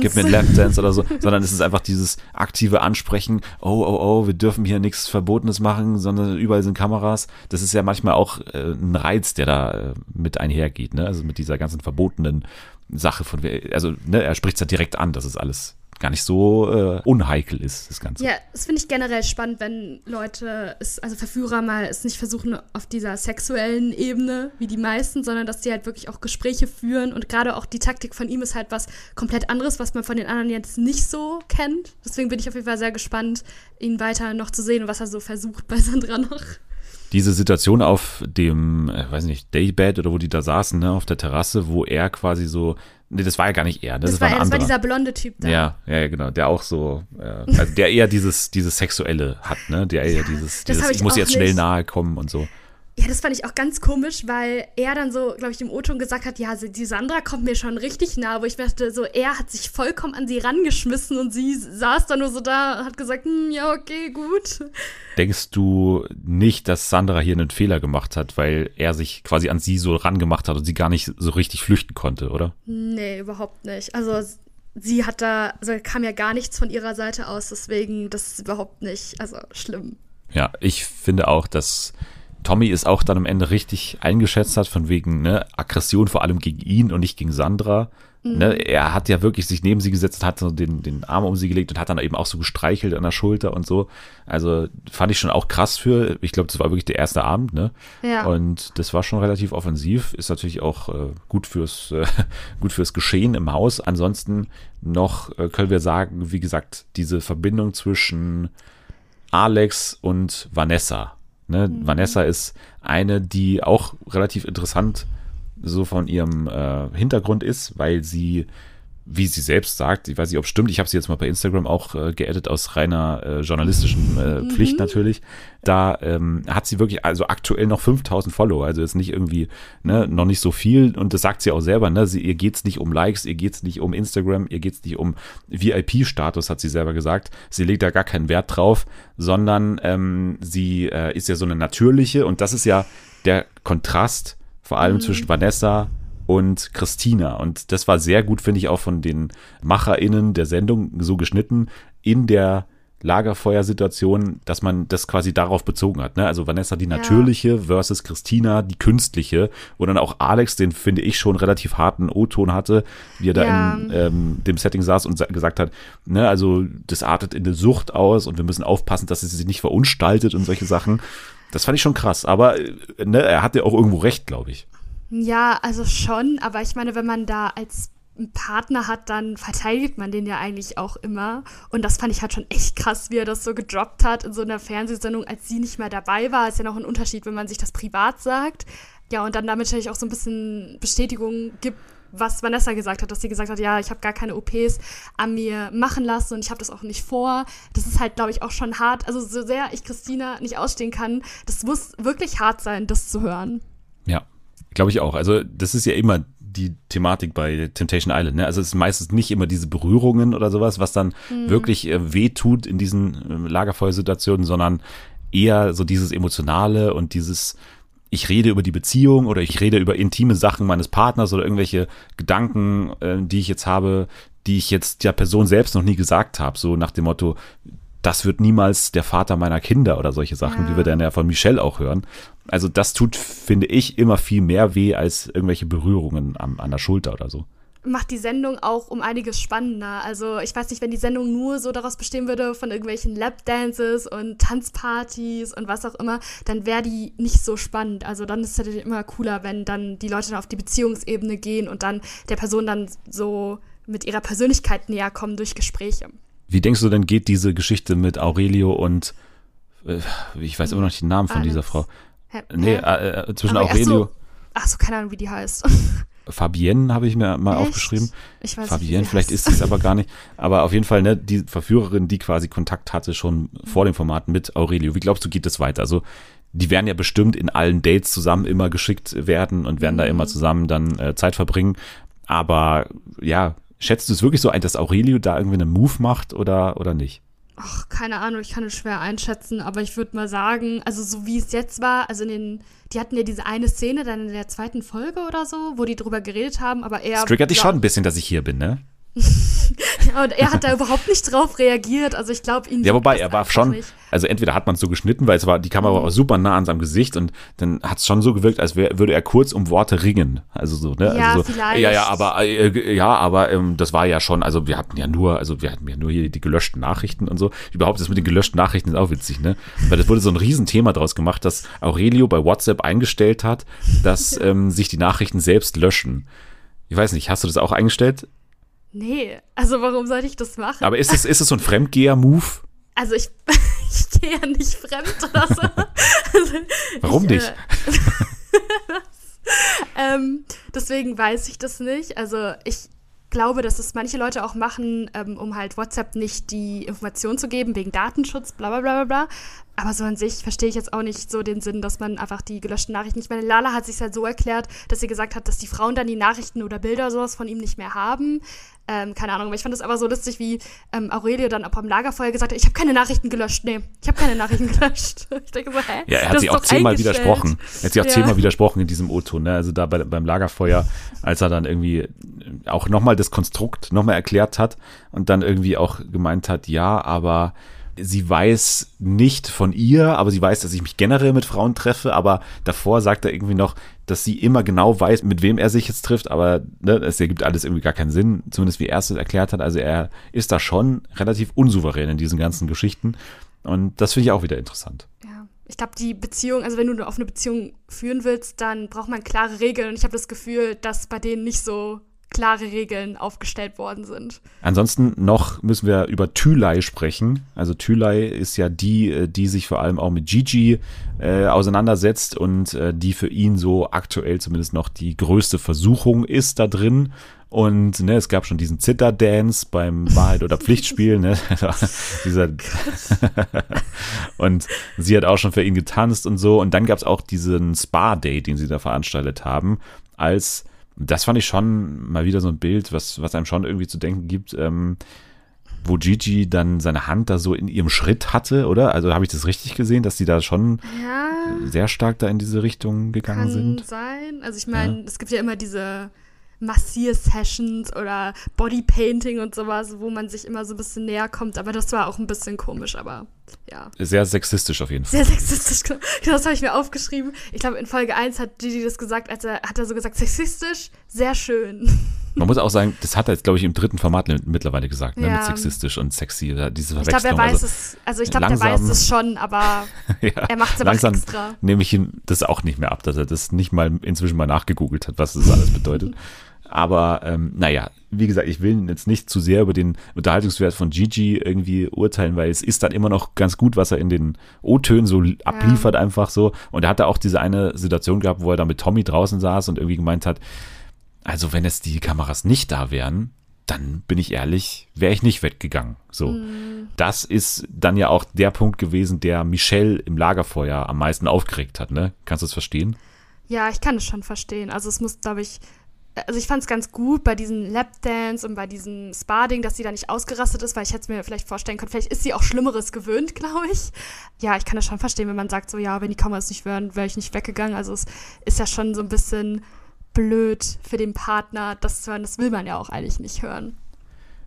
Speaker 1: gib mir einen Lapdance oder so, sondern es ist einfach dieses aktive Ansprechen, oh, oh, oh, wir dürfen hier nichts Verbotenes machen, sondern überall sind Kameras. Das ist ja manchmal auch äh, ein Reiz, der da äh, mit einhergeht, ne? Also mit dieser ganzen verbotenen Sache von, also ne, er spricht es ja direkt an, das ist alles gar nicht so äh, unheikel ist, das Ganze.
Speaker 2: Ja, das finde ich generell spannend, wenn Leute, es, also Verführer mal es nicht versuchen auf dieser sexuellen Ebene wie die meisten, sondern dass sie halt wirklich auch Gespräche führen und gerade auch die Taktik von ihm ist halt was komplett anderes, was man von den anderen jetzt nicht so kennt. Deswegen bin ich auf jeden Fall sehr gespannt, ihn weiter noch zu sehen und was er so versucht bei Sandra noch
Speaker 1: diese Situation auf dem, äh, weiß nicht, Daybed oder wo die da saßen, ne, auf der Terrasse, wo er quasi so, nee, das war ja gar nicht er,
Speaker 2: das,
Speaker 1: das
Speaker 2: war,
Speaker 1: war, das
Speaker 2: war dieser blonde Typ
Speaker 1: da. Ja, ja, genau, der auch so, äh, also der eher dieses, dieses Sexuelle hat, ne, der eher dieses, dieses ich, ich muss jetzt schnell nahe kommen und so.
Speaker 2: Ja, das fand ich auch ganz komisch, weil er dann so, glaube ich, im O-Ton gesagt hat, ja, die Sandra kommt mir schon richtig nah, wo ich dachte, so, er hat sich vollkommen an sie rangeschmissen und sie saß dann nur so da und hat gesagt, hm, ja, okay, gut.
Speaker 1: Denkst du nicht, dass Sandra hier einen Fehler gemacht hat, weil er sich quasi an sie so rangemacht hat und sie gar nicht so richtig flüchten konnte, oder?
Speaker 2: Nee, überhaupt nicht. Also sie hat da, also kam ja gar nichts von ihrer Seite aus, deswegen das ist überhaupt nicht, also schlimm.
Speaker 1: Ja, ich finde auch, dass Tommy es auch dann am Ende richtig eingeschätzt hat, von wegen ne, Aggression vor allem gegen ihn und nicht gegen Sandra. Mhm. Ne, er hat ja wirklich sich neben sie gesetzt, hat so den, den Arm um sie gelegt und hat dann eben auch so gestreichelt an der Schulter und so. Also fand ich schon auch krass für, ich glaube, das war wirklich der erste Abend, ne? Ja. Und das war schon relativ offensiv, ist natürlich auch äh, gut fürs, äh, gut fürs Geschehen im Haus. Ansonsten noch äh, können wir sagen, wie gesagt, diese Verbindung zwischen Alex und Vanessa Ne? Mhm. Vanessa ist eine, die auch relativ interessant so von ihrem äh, Hintergrund ist, weil sie wie sie selbst sagt, ich weiß nicht, ob es stimmt, ich habe sie jetzt mal bei Instagram auch äh, geedit aus reiner äh, journalistischen äh, mhm. Pflicht natürlich. Da ähm, hat sie wirklich, also aktuell noch 5000 Follower, also ist nicht irgendwie, ne, noch nicht so viel und das sagt sie auch selber, ne, sie, ihr geht's nicht um Likes, ihr geht's nicht um Instagram, ihr geht's nicht um VIP-Status, hat sie selber gesagt. Sie legt da gar keinen Wert drauf, sondern ähm, sie äh, ist ja so eine natürliche und das ist ja der Kontrast vor allem mhm. zwischen Vanessa und Christina. Und das war sehr gut, finde ich, auch von den MacherInnen der Sendung so geschnitten in der Lagerfeuersituation, dass man das quasi darauf bezogen hat. Ne? Also Vanessa die natürliche ja. versus Christina die künstliche, wo dann auch Alex den, finde ich, schon relativ harten O-Ton hatte, wie er da ja. in ähm, dem Setting saß und gesagt hat, ne, also das artet in eine Sucht aus und wir müssen aufpassen, dass es sich nicht verunstaltet und solche Sachen. Das fand ich schon krass, aber äh, ne, er hatte auch irgendwo recht, glaube ich.
Speaker 2: Ja, also schon, aber ich meine, wenn man da als Partner hat, dann verteidigt man den ja eigentlich auch immer. Und das fand ich halt schon echt krass, wie er das so gedroppt hat in so einer Fernsehsendung, als sie nicht mehr dabei war. Ist ja noch ein Unterschied, wenn man sich das privat sagt. Ja, und dann damit natürlich auch so ein bisschen Bestätigung gibt, was Vanessa gesagt hat, dass sie gesagt hat, ja, ich habe gar keine OPs an mir machen lassen und ich habe das auch nicht vor. Das ist halt, glaube ich, auch schon hart. Also so sehr ich Christina nicht ausstehen kann, das muss wirklich hart sein, das zu hören.
Speaker 1: Glaube ich auch. Also das ist ja immer die Thematik bei Temptation Island. Ne? Also es ist meistens nicht immer diese Berührungen oder sowas, was dann mhm. wirklich äh, wehtut in diesen äh, Lagerfeuersituationen, sondern eher so dieses Emotionale und dieses, ich rede über die Beziehung oder ich rede über intime Sachen meines Partners oder irgendwelche Gedanken, äh, die ich jetzt habe, die ich jetzt der Person selbst noch nie gesagt habe. So nach dem Motto, das wird niemals der Vater meiner Kinder oder solche Sachen, ja. wie wir dann ja von Michelle auch hören. Also das tut, finde ich, immer viel mehr weh als irgendwelche Berührungen an, an der Schulter oder so
Speaker 2: macht die Sendung auch um einiges spannender. Also ich weiß nicht, wenn die Sendung nur so daraus bestehen würde von irgendwelchen Lapdances und Tanzpartys und was auch immer, dann wäre die nicht so spannend. Also dann ist es natürlich immer cooler, wenn dann die Leute dann auf die Beziehungsebene gehen und dann der Person dann so mit ihrer Persönlichkeit näher kommen durch Gespräche.
Speaker 1: Wie denkst du denn, geht diese Geschichte mit Aurelio und äh, ich weiß immer noch nicht den Namen von Alex. dieser Frau. Hä? Nee, äh, äh, zwischen Aber Aurelio.
Speaker 2: Ach so, keine Ahnung, wie die heißt.
Speaker 1: Fabienne habe ich mir mal Echt? aufgeschrieben. Ich weiß Fabienne, nicht, vielleicht ist sie es aber gar nicht. Aber auf jeden Fall, ne, die Verführerin, die quasi Kontakt hatte schon vor dem Format mit Aurelio. Wie glaubst du, geht das weiter? Also, die werden ja bestimmt in allen Dates zusammen immer geschickt werden und werden mhm. da immer zusammen dann äh, Zeit verbringen. Aber ja, Schätzt du es wirklich so ein, dass Aurelio da irgendwie einen Move macht oder, oder nicht?
Speaker 2: Ach, keine Ahnung, ich kann es schwer einschätzen, aber ich würde mal sagen, also so wie es jetzt war, also in den, die hatten ja diese eine Szene dann in der zweiten Folge oder so, wo die drüber geredet haben, aber er. Es
Speaker 1: triggert dich schon ein bisschen, dass ich hier bin, ne?
Speaker 2: Ja, und er hat da überhaupt nicht drauf reagiert. Also ich glaube ihn.
Speaker 1: Ja, wobei er war schon, nicht. also entweder hat man es so geschnitten, weil es war, die Kamera mhm. war super nah an seinem Gesicht und dann hat es schon so gewirkt, als wär, würde er kurz um Worte ringen. Also so, ne?
Speaker 2: Ja,
Speaker 1: also
Speaker 2: so, vielleicht.
Speaker 1: Ja, ja, aber äh, ja, aber ähm, das war ja schon, also wir hatten ja nur, also wir hatten ja nur hier die gelöschten Nachrichten und so. Überhaupt das mit den gelöschten Nachrichten ist auch witzig, ne? Weil das wurde so ein Riesenthema draus gemacht, dass Aurelio bei WhatsApp eingestellt hat, dass ähm, sich die Nachrichten selbst löschen. Ich weiß nicht, hast du das auch eingestellt?
Speaker 2: Nee, also warum sollte ich das machen?
Speaker 1: Aber ist es, ist es so ein Fremdgeher-Move?
Speaker 2: Also ich, ich gehe ja nicht fremd oder so. Also
Speaker 1: warum ich, nicht?
Speaker 2: Äh, ähm, deswegen weiß ich das nicht. Also ich glaube, dass es manche Leute auch machen, ähm, um halt WhatsApp nicht die Information zu geben, wegen Datenschutz, bla bla bla bla. Aber so an sich verstehe ich jetzt auch nicht so den Sinn, dass man einfach die gelöschten Nachrichten nicht mehr. Lala hat sich halt so erklärt, dass sie gesagt hat, dass die Frauen dann die Nachrichten oder Bilder sowas von ihm nicht mehr haben. Ähm, keine Ahnung, aber ich fand das aber so lustig, wie ähm, Aurelio dann auch am Lagerfeuer gesagt hat, ich habe keine Nachrichten gelöscht. Nee, ich habe keine Nachrichten gelöscht. ich denke so, hä?
Speaker 1: Ja, er hat sie auch zehnmal widersprochen. Er hat sie auch ja. zehnmal widersprochen in diesem O-Ton, ne? Also da bei, beim Lagerfeuer, als er dann irgendwie auch nochmal das Konstrukt nochmal erklärt hat und dann irgendwie auch gemeint hat, ja, aber sie weiß nicht von ihr, aber sie weiß, dass ich mich generell mit Frauen treffe, aber davor sagt er irgendwie noch, dass sie immer genau weiß, mit wem er sich jetzt trifft, aber ne, es ergibt alles irgendwie gar keinen Sinn, zumindest wie er es erklärt hat. Also er ist da schon relativ unsouverän in diesen ganzen Geschichten und das finde ich auch wieder interessant.
Speaker 2: Ja. Ich glaube, die Beziehung, also wenn du eine offene Beziehung führen willst, dann braucht man klare Regeln. Und ich habe das Gefühl, dass bei denen nicht so klare Regeln aufgestellt worden sind.
Speaker 1: Ansonsten noch müssen wir über Thülei sprechen. Also Thülei ist ja die, äh, die sich vor allem auch mit Gigi äh, auseinandersetzt und äh, die für ihn so aktuell zumindest noch die größte Versuchung ist da drin. Und ne, es gab schon diesen Zitter-Dance beim Wahrheit- oder Pflichtspiel. Ne? Dieser und sie hat auch schon für ihn getanzt und so. Und dann gab es auch diesen Spa-Date, den sie da veranstaltet haben, als das fand ich schon mal wieder so ein Bild, was, was einem schon irgendwie zu denken gibt, ähm, wo Gigi dann seine Hand da so in ihrem Schritt hatte, oder? Also habe ich das richtig gesehen, dass die da schon ja, sehr stark da in diese Richtung gegangen kann sind?
Speaker 2: Kann sein. Also ich meine, ja. es gibt ja immer diese Massier-Sessions oder Bodypainting und sowas, wo man sich immer so ein bisschen näher kommt. Aber das war auch ein bisschen komisch, aber ja.
Speaker 1: Sehr sexistisch auf jeden Fall.
Speaker 2: Sehr sexistisch, genau. Das habe ich mir aufgeschrieben. Ich glaube, in Folge 1 hat Gigi das gesagt, als er hat er so gesagt, sexistisch, sehr schön.
Speaker 1: Man muss auch sagen, das hat er jetzt, glaube ich, im dritten Format mittlerweile gesagt, ne, ja. mit sexistisch und sexy. Diese
Speaker 2: ich glaube, er weiß also, es, also ich glaube, der weiß es schon, aber ja, er macht es aber langsam extra.
Speaker 1: nehme ich ihm das auch nicht mehr ab, dass er das nicht mal inzwischen mal nachgegoogelt hat, was das alles bedeutet. Aber ähm, naja, wie gesagt, ich will jetzt nicht zu sehr über den Unterhaltungswert von Gigi irgendwie urteilen, weil es ist dann immer noch ganz gut, was er in den O-Tönen so abliefert, ja. einfach so. Und er hatte auch diese eine Situation gehabt, wo er da mit Tommy draußen saß und irgendwie gemeint hat, also wenn jetzt die Kameras nicht da wären, dann bin ich ehrlich, wäre ich nicht weggegangen. So. Mhm. Das ist dann ja auch der Punkt gewesen, der Michelle im Lagerfeuer am meisten aufgeregt hat, ne? Kannst du es verstehen?
Speaker 2: Ja, ich kann es schon verstehen. Also es muss, glaube ich, also ich fand es ganz gut bei diesem Lapdance und bei diesem Spa-Ding, dass sie da nicht ausgerastet ist, weil ich hätte es mir vielleicht vorstellen können, vielleicht ist sie auch Schlimmeres gewöhnt, glaube ich. Ja, ich kann das schon verstehen, wenn man sagt, so ja, wenn die Kameras nicht wären, wäre ich nicht weggegangen. Also es ist ja schon so ein bisschen blöd für den Partner, das zu hören. Das will man ja auch eigentlich nicht hören.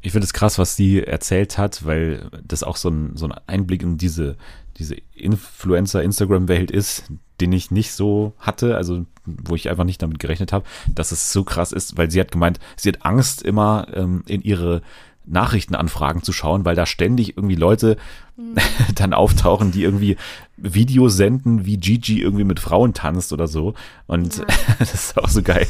Speaker 1: Ich finde es krass, was sie erzählt hat, weil das auch so ein, so ein Einblick in diese, diese Influencer-Instagram-Welt ist, den ich nicht so hatte, also wo ich einfach nicht damit gerechnet habe, dass es so krass ist, weil sie hat gemeint, sie hat Angst immer ähm, in ihre Nachrichtenanfragen zu schauen, weil da ständig irgendwie Leute mhm. dann auftauchen, die irgendwie Videos senden, wie Gigi irgendwie mit Frauen tanzt oder so. Und ja. das ist auch so geil.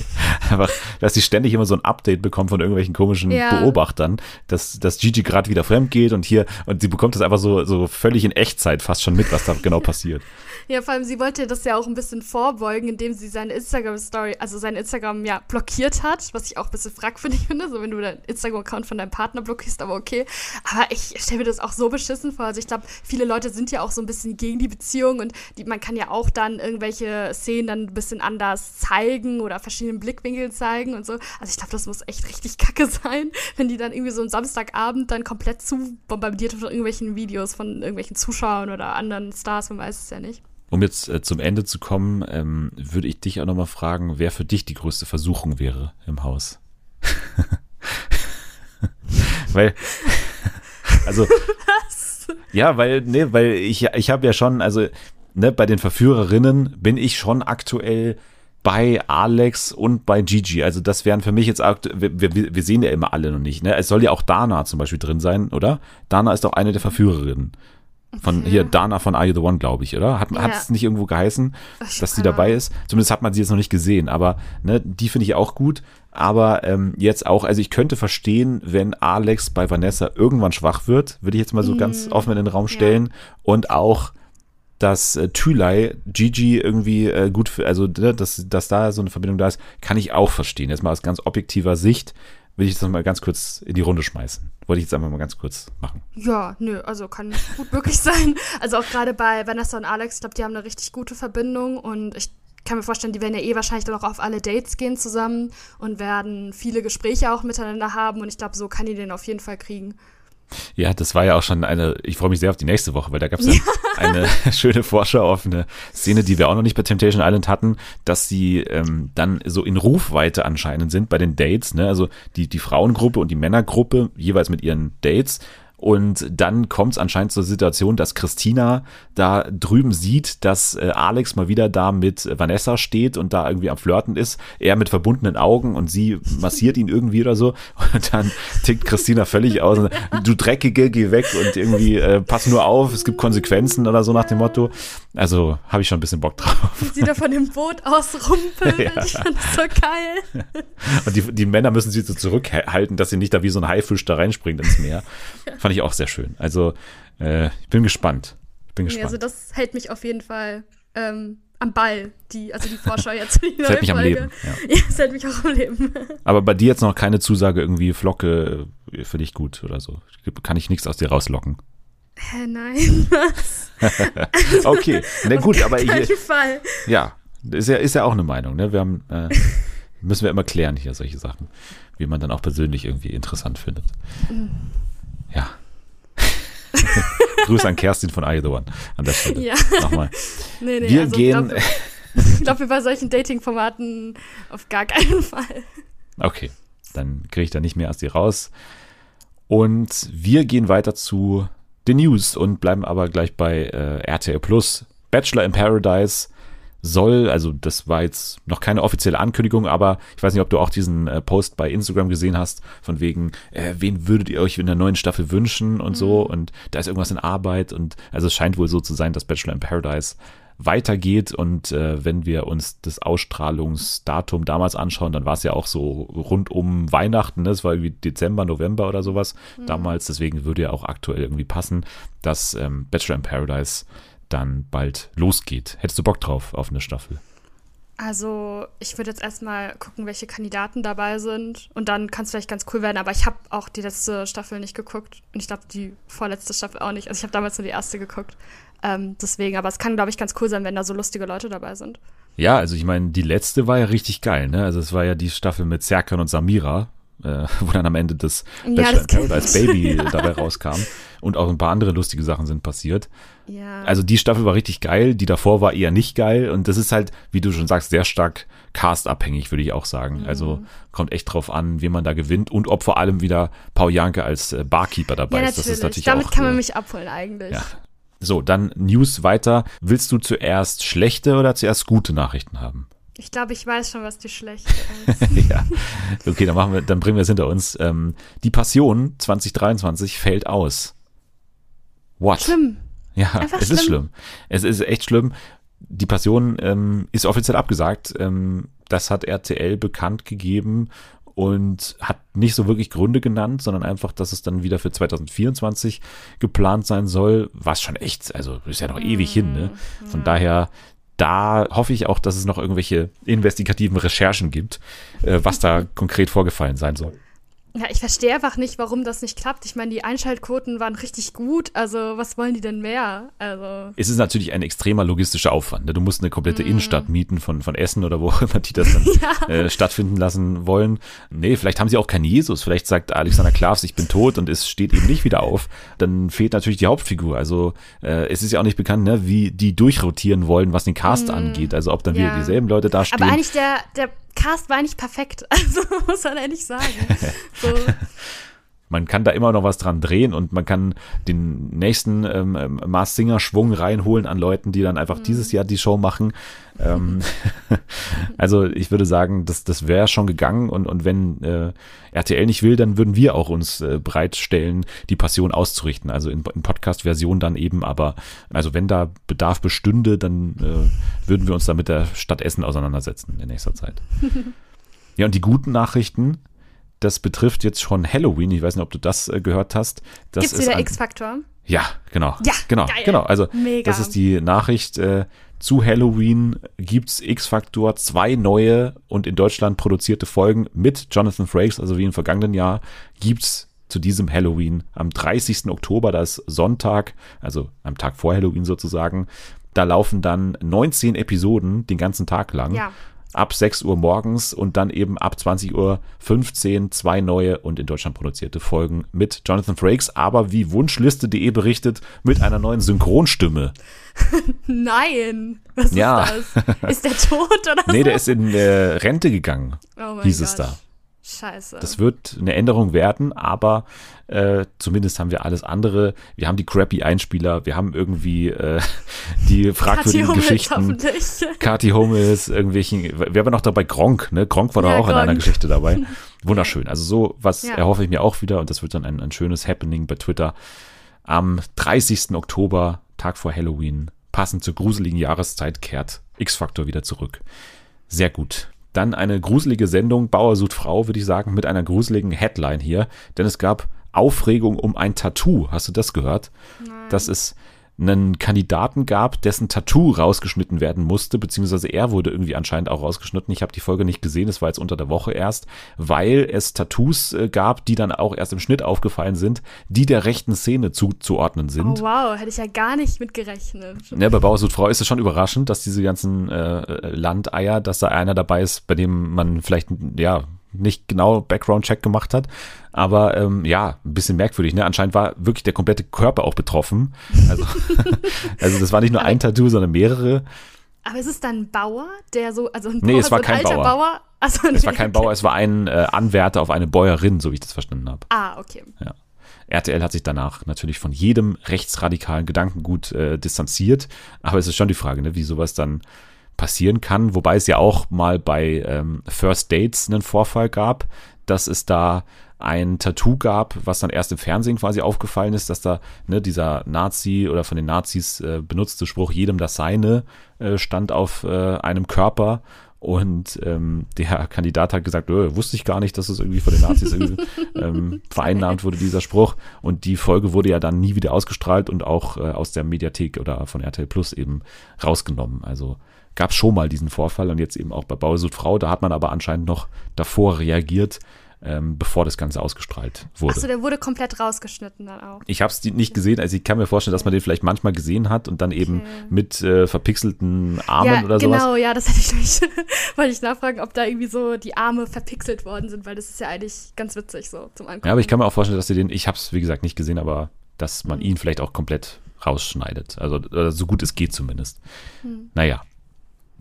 Speaker 1: Einfach, dass sie ständig immer so ein Update bekommen von irgendwelchen komischen ja. Beobachtern, dass, dass Gigi gerade wieder fremd geht und hier, und sie bekommt das einfach so, so völlig in Echtzeit fast schon mit, was da genau passiert.
Speaker 2: Ja, vor allem, sie wollte das ja auch ein bisschen vorbeugen, indem sie seine Instagram-Story, also sein Instagram ja blockiert hat, was ich auch ein bisschen fragwürdig finde, so wenn du deinen Instagram-Account von deinem Partner blockierst, aber okay. Aber ich stelle mir das auch so beschissen vor. Also ich glaube, viele Leute sind ja auch so ein bisschen gegen die Beziehung und die, man kann ja auch dann irgendwelche Szenen dann ein bisschen anders zeigen oder verschiedenen Blickwinkeln zeigen und so. Also ich glaube, das muss echt richtig kacke sein, wenn die dann irgendwie so am Samstagabend dann komplett zu bombardiert von irgendwelchen Videos von irgendwelchen Zuschauern oder anderen Stars, man weiß es ja nicht.
Speaker 1: Um jetzt äh, zum Ende zu kommen, ähm, würde ich dich auch nochmal fragen, wer für dich die größte Versuchung wäre im Haus. weil, also, Was? ja, weil, ne, weil ich, ich habe ja schon, also, ne, bei den Verführerinnen bin ich schon aktuell bei Alex und bei Gigi. Also das wären für mich jetzt, wir, wir, wir sehen ja immer alle noch nicht. Ne? Es soll ja auch Dana zum Beispiel drin sein, oder? Dana ist doch eine der Verführerinnen. Von hier, Dana von Are You the One, glaube ich, oder? Hat ja. es nicht irgendwo geheißen, ich dass sie dabei ist? Zumindest hat man sie jetzt noch nicht gesehen, aber ne, die finde ich auch gut. Aber ähm, jetzt auch, also ich könnte verstehen, wenn Alex bei Vanessa irgendwann schwach wird, würde ich jetzt mal so mm. ganz offen in den Raum stellen. Ja. Und auch, dass äh, Thülei Gigi irgendwie äh, gut, für, also ne, dass, dass da so eine Verbindung da ist, kann ich auch verstehen. Jetzt mal aus ganz objektiver Sicht will ich das mal ganz kurz in die Runde schmeißen. Wollte ich jetzt einfach mal ganz kurz machen.
Speaker 2: Ja, nö, also kann gut möglich sein. Also auch gerade bei Vanessa und Alex, ich glaube, die haben eine richtig gute Verbindung und ich kann mir vorstellen, die werden ja eh wahrscheinlich dann auch auf alle Dates gehen zusammen und werden viele Gespräche auch miteinander haben und ich glaube, so kann die den auf jeden Fall kriegen.
Speaker 1: Ja, das war ja auch schon eine, ich freue mich sehr auf die nächste Woche, weil da gab es ja. eine schöne Vorschau auf eine Szene, die wir auch noch nicht bei Temptation Island hatten, dass sie ähm, dann so in Rufweite anscheinend sind bei den Dates, ne? Also die, die Frauengruppe und die Männergruppe jeweils mit ihren Dates und dann kommt es anscheinend zur Situation, dass Christina da drüben sieht, dass äh, Alex mal wieder da mit Vanessa steht und da irgendwie am Flirten ist. Er mit verbundenen Augen und sie massiert ihn irgendwie oder so. Und dann tickt Christina völlig aus. Und, du Dreckige, geh weg und irgendwie äh, pass nur auf, es gibt Konsequenzen oder so nach dem Motto. Also habe ich schon ein bisschen Bock drauf.
Speaker 2: Wie sie da von dem Boot ausrumpelt. Ja. Ich fand das so geil.
Speaker 1: Und die, die Männer müssen sie so zurückhalten, dass sie nicht da wie so ein Haifisch da reinspringt ins Meer. Ja. Fand ich auch sehr schön. Also äh, ich bin gespannt. Ich bin gespannt.
Speaker 2: also das hält mich auf jeden Fall ähm, am Ball, die, also die Vorschau jetzt.
Speaker 1: Die das hält mich am Leben.
Speaker 2: Ja. ja, das hält mich auch am Leben.
Speaker 1: Aber bei dir jetzt noch keine Zusage irgendwie Flocke äh, für dich gut oder so. Kann ich nichts aus dir rauslocken?
Speaker 2: Hä, nein, was?
Speaker 1: okay, na gut, aber hier. Fall. Ja, ist ja, ist ja auch eine Meinung, ne? Wir haben, äh, müssen wir immer klären hier solche Sachen, wie man dann auch persönlich irgendwie interessant findet. Mhm. Ja. Grüße an Kerstin von One an der Stelle. Ja. Nochmal. Nee, nee, wir also gehen.
Speaker 2: Ich glaube, wir bei solchen Dating-Formaten auf gar keinen Fall.
Speaker 1: Okay, dann kriege ich da nicht mehr aus dir raus. Und wir gehen weiter zu den News und bleiben aber gleich bei äh, RTL Plus. Bachelor in Paradise soll, also das war jetzt noch keine offizielle Ankündigung, aber ich weiß nicht, ob du auch diesen äh, Post bei Instagram gesehen hast, von wegen, äh, wen würdet ihr euch in der neuen Staffel wünschen und mhm. so und da ist irgendwas in Arbeit und also es scheint wohl so zu sein, dass Bachelor in Paradise weitergeht und äh, wenn wir uns das Ausstrahlungsdatum damals anschauen, dann war es ja auch so rund um Weihnachten, ne? das war irgendwie Dezember, November oder sowas mhm. damals, deswegen würde ja auch aktuell irgendwie passen, dass ähm, Bachelor in Paradise dann bald losgeht. Hättest du Bock drauf auf eine Staffel?
Speaker 2: Also, ich würde jetzt erstmal gucken, welche Kandidaten dabei sind. Und dann kann es vielleicht ganz cool werden. Aber ich habe auch die letzte Staffel nicht geguckt. Und ich glaube, die vorletzte Staffel auch nicht. Also, ich habe damals nur die erste geguckt. Ähm, deswegen, aber es kann, glaube ich, ganz cool sein, wenn da so lustige Leute dabei sind.
Speaker 1: Ja, also ich meine, die letzte war ja richtig geil, ne? Also, es war ja die Staffel mit Serkan und Samira, äh, wo dann am Ende das ja, Bachelor in Paradise Baby ja. dabei rauskam. Und auch ein paar andere lustige Sachen sind passiert. Ja. Also die Staffel war richtig geil, die davor war eher nicht geil. Und das ist halt, wie du schon sagst, sehr stark castabhängig, würde ich auch sagen. Mhm. Also kommt echt drauf an, wie man da gewinnt und ob vor allem wieder Paul Janke als äh, Barkeeper dabei ist. Das ist
Speaker 2: natürlich Damit auch, kann man mich abholen eigentlich.
Speaker 1: Ja. So, dann News weiter. Willst du zuerst schlechte oder zuerst gute Nachrichten haben?
Speaker 2: Ich glaube, ich weiß schon, was die schlechte ist.
Speaker 1: ja. Okay, dann machen wir, dann bringen wir es hinter uns. Ähm, die Passion 2023 fällt aus. What?
Speaker 2: Schlimm.
Speaker 1: Ja, Einfach es schlimm. ist schlimm. Es ist echt schlimm. Die Passion ähm, ist offiziell abgesagt. Ähm, das hat RTL bekannt gegeben und hat nicht so wirklich Gründe genannt, sondern einfach, dass es dann wieder für 2024 geplant sein soll, was schon echt, also ist ja noch ewig hin, ne? Von daher da hoffe ich auch, dass es noch irgendwelche investigativen Recherchen gibt, äh, was da konkret vorgefallen sein soll.
Speaker 2: Ja, ich verstehe einfach nicht, warum das nicht klappt. Ich meine, die Einschaltquoten waren richtig gut. Also, was wollen die denn mehr? Also.
Speaker 1: Es ist natürlich ein extremer logistischer Aufwand. Ne? Du musst eine komplette mm. Innenstadt mieten von, von Essen oder wo auch immer die das dann ja. äh, stattfinden lassen wollen. Nee, vielleicht haben sie auch keinen Jesus. Vielleicht sagt Alexander Klavs, ich bin tot und es steht eben nicht wieder auf. Dann fehlt natürlich die Hauptfigur. Also, äh, es ist ja auch nicht bekannt, ne, wie die durchrotieren wollen, was den Cast mm. angeht. Also, ob dann ja. wieder dieselben Leute da stehen.
Speaker 2: Aber eigentlich der, der Cast war eigentlich perfekt. Also muss man ehrlich sagen. So.
Speaker 1: Man kann da immer noch was dran drehen und man kann den nächsten ähm, ähm Mars Singer Schwung reinholen an Leuten, die dann einfach mhm. dieses Jahr die Show machen. Ähm, also ich würde sagen, das, das wäre schon gegangen und, und wenn äh, RTL nicht will, dann würden wir auch uns äh, bereitstellen, die Passion auszurichten. Also in, in Podcast-Version dann eben, aber also wenn da Bedarf bestünde, dann äh, würden wir uns da mit der Stadt Essen auseinandersetzen in nächster Zeit. Ja, und die guten Nachrichten, das betrifft jetzt schon Halloween. Ich weiß nicht, ob du das äh, gehört hast. Das
Speaker 2: Gibt's wieder X-Faktor?
Speaker 1: Ja, genau.
Speaker 2: Ja,
Speaker 1: genau,
Speaker 2: geil.
Speaker 1: genau. Also Mega. das ist die Nachricht. Äh, zu Halloween gibt's X-Faktor zwei neue und in Deutschland produzierte Folgen mit Jonathan Frakes, also wie im vergangenen Jahr, gibt's zu diesem Halloween am 30. Oktober, das ist Sonntag, also am Tag vor Halloween sozusagen. Da laufen dann 19 Episoden den ganzen Tag lang. Ja ab 6 Uhr morgens und dann eben ab 20 Uhr 15 zwei neue und in Deutschland produzierte Folgen mit Jonathan Frakes, aber wie Wunschliste.de berichtet, mit einer neuen Synchronstimme.
Speaker 2: Nein, was ja. ist das? Ist der tot oder
Speaker 1: Nee, der ist in äh, Rente gegangen, oh hieß Gott. es da.
Speaker 2: Scheiße.
Speaker 1: Das wird eine Änderung werden, aber äh, zumindest haben wir alles andere. Wir haben die crappy Einspieler, wir haben irgendwie äh, die fragwürdigen Geschichten. Kati Hummels, irgendwelchen. Wer war noch dabei? Gronk, ne? Gronk war ja, doch auch Gronk. in einer Geschichte dabei. Wunderschön. Also so was ja. erhoffe ich mir auch wieder und das wird dann ein, ein schönes Happening bei Twitter. Am 30. Oktober, Tag vor Halloween, passend zur gruseligen Jahreszeit, kehrt X-Factor wieder zurück. Sehr gut. Dann eine gruselige Sendung, Bauer sucht Frau, würde ich sagen, mit einer gruseligen Headline hier. Denn es gab Aufregung um ein Tattoo. Hast du das gehört? Nein. Das ist einen Kandidaten gab, dessen Tattoo rausgeschnitten werden musste, beziehungsweise er wurde irgendwie anscheinend auch rausgeschnitten. Ich habe die Folge nicht gesehen, es war jetzt unter der Woche erst, weil es Tattoos äh, gab, die dann auch erst im Schnitt aufgefallen sind, die der rechten Szene zuzuordnen sind.
Speaker 2: Oh wow, hätte ich ja gar nicht mit gerechnet.
Speaker 1: Ja, bei Bauer Frau ist es schon überraschend, dass diese ganzen äh, Landeier, dass da einer dabei ist, bei dem man vielleicht, ja, nicht genau Background-Check gemacht hat. Aber ähm, ja, ein bisschen merkwürdig. Ne? Anscheinend war wirklich der komplette Körper auch betroffen. Also, also das war nicht nur ein Tattoo, sondern mehrere.
Speaker 2: Aber ist es dann ein Bauer, der so, also ein
Speaker 1: Bauer, nee, es war so kein Bauer.
Speaker 2: Bauer?
Speaker 1: Also, es war kein Bauer, es war ein äh, Anwärter auf eine Bäuerin, so wie ich das verstanden habe.
Speaker 2: Ah, okay.
Speaker 1: Ja. RTL hat sich danach natürlich von jedem rechtsradikalen Gedankengut äh, distanziert. Aber es ist schon die Frage, ne, wie sowas dann passieren kann, wobei es ja auch mal bei ähm, First Dates einen Vorfall gab, dass es da ein Tattoo gab, was dann erst im Fernsehen quasi aufgefallen ist, dass da ne, dieser Nazi oder von den Nazis äh, benutzte Spruch jedem das seine äh, stand auf äh, einem Körper und ähm, der Kandidat hat gesagt, öh, wusste ich gar nicht, dass es irgendwie von den Nazis ähm, vereinnahmt wurde, dieser Spruch. Und die Folge wurde ja dann nie wieder ausgestrahlt und auch äh, aus der Mediathek oder von RTL Plus eben rausgenommen. Also gab es schon mal diesen Vorfall und jetzt eben auch bei Bausud Frau. Da hat man aber anscheinend noch davor reagiert, ähm, bevor das Ganze ausgestrahlt wurde.
Speaker 2: Achso, der wurde komplett rausgeschnitten dann auch.
Speaker 1: Ich habe es nicht gesehen, also ich kann mir vorstellen, dass man den vielleicht manchmal gesehen hat und dann eben okay. mit äh, verpixelten Armen
Speaker 2: ja,
Speaker 1: oder
Speaker 2: genau,
Speaker 1: sowas.
Speaker 2: Genau, ja, das hätte ich nämlich, wollte ich nachfragen, ob da irgendwie so die Arme verpixelt worden sind, weil das ist ja eigentlich ganz witzig so zum Angucken.
Speaker 1: Ja, aber ich kann mir auch vorstellen, dass sie den, ich habe es wie gesagt nicht gesehen, aber dass man mhm. ihn vielleicht auch komplett rausschneidet. Also so gut es geht zumindest. Mhm. Naja,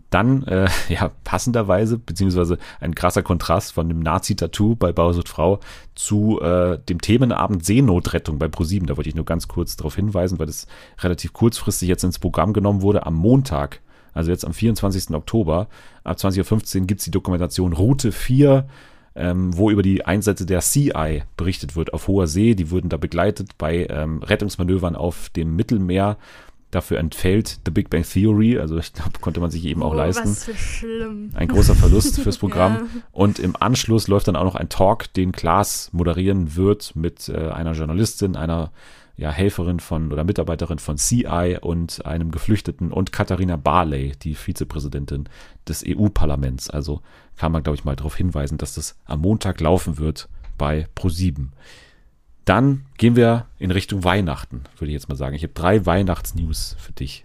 Speaker 1: dann, äh, ja, passenderweise, beziehungsweise ein krasser Kontrast von dem Nazi-Tattoo bei Bausucht Frau zu äh, dem Themenabend Seenotrettung bei ProSieben. Da wollte ich nur ganz kurz darauf hinweisen, weil das relativ kurzfristig jetzt ins Programm genommen wurde. Am Montag, also jetzt am 24. Oktober, ab 20.15 Uhr gibt es die Dokumentation Route 4, ähm, wo über die Einsätze der CI berichtet wird auf hoher See. Die wurden da begleitet bei ähm, Rettungsmanövern auf dem Mittelmeer Dafür entfällt The Big Bang Theory, also ich glaube, konnte man sich eben auch oh, leisten.
Speaker 2: Was für schlimm.
Speaker 1: Ein großer Verlust fürs Programm. ja. Und im Anschluss läuft dann auch noch ein Talk, den Klaas moderieren wird mit äh, einer Journalistin, einer ja, Helferin von oder Mitarbeiterin von CI und einem Geflüchteten und Katharina Barley, die Vizepräsidentin des EU-Parlaments. Also kann man, glaube ich, mal darauf hinweisen, dass das am Montag laufen wird bei ProSieben. Dann gehen wir in Richtung Weihnachten, würde ich jetzt mal sagen. Ich habe drei Weihnachtsnews für dich.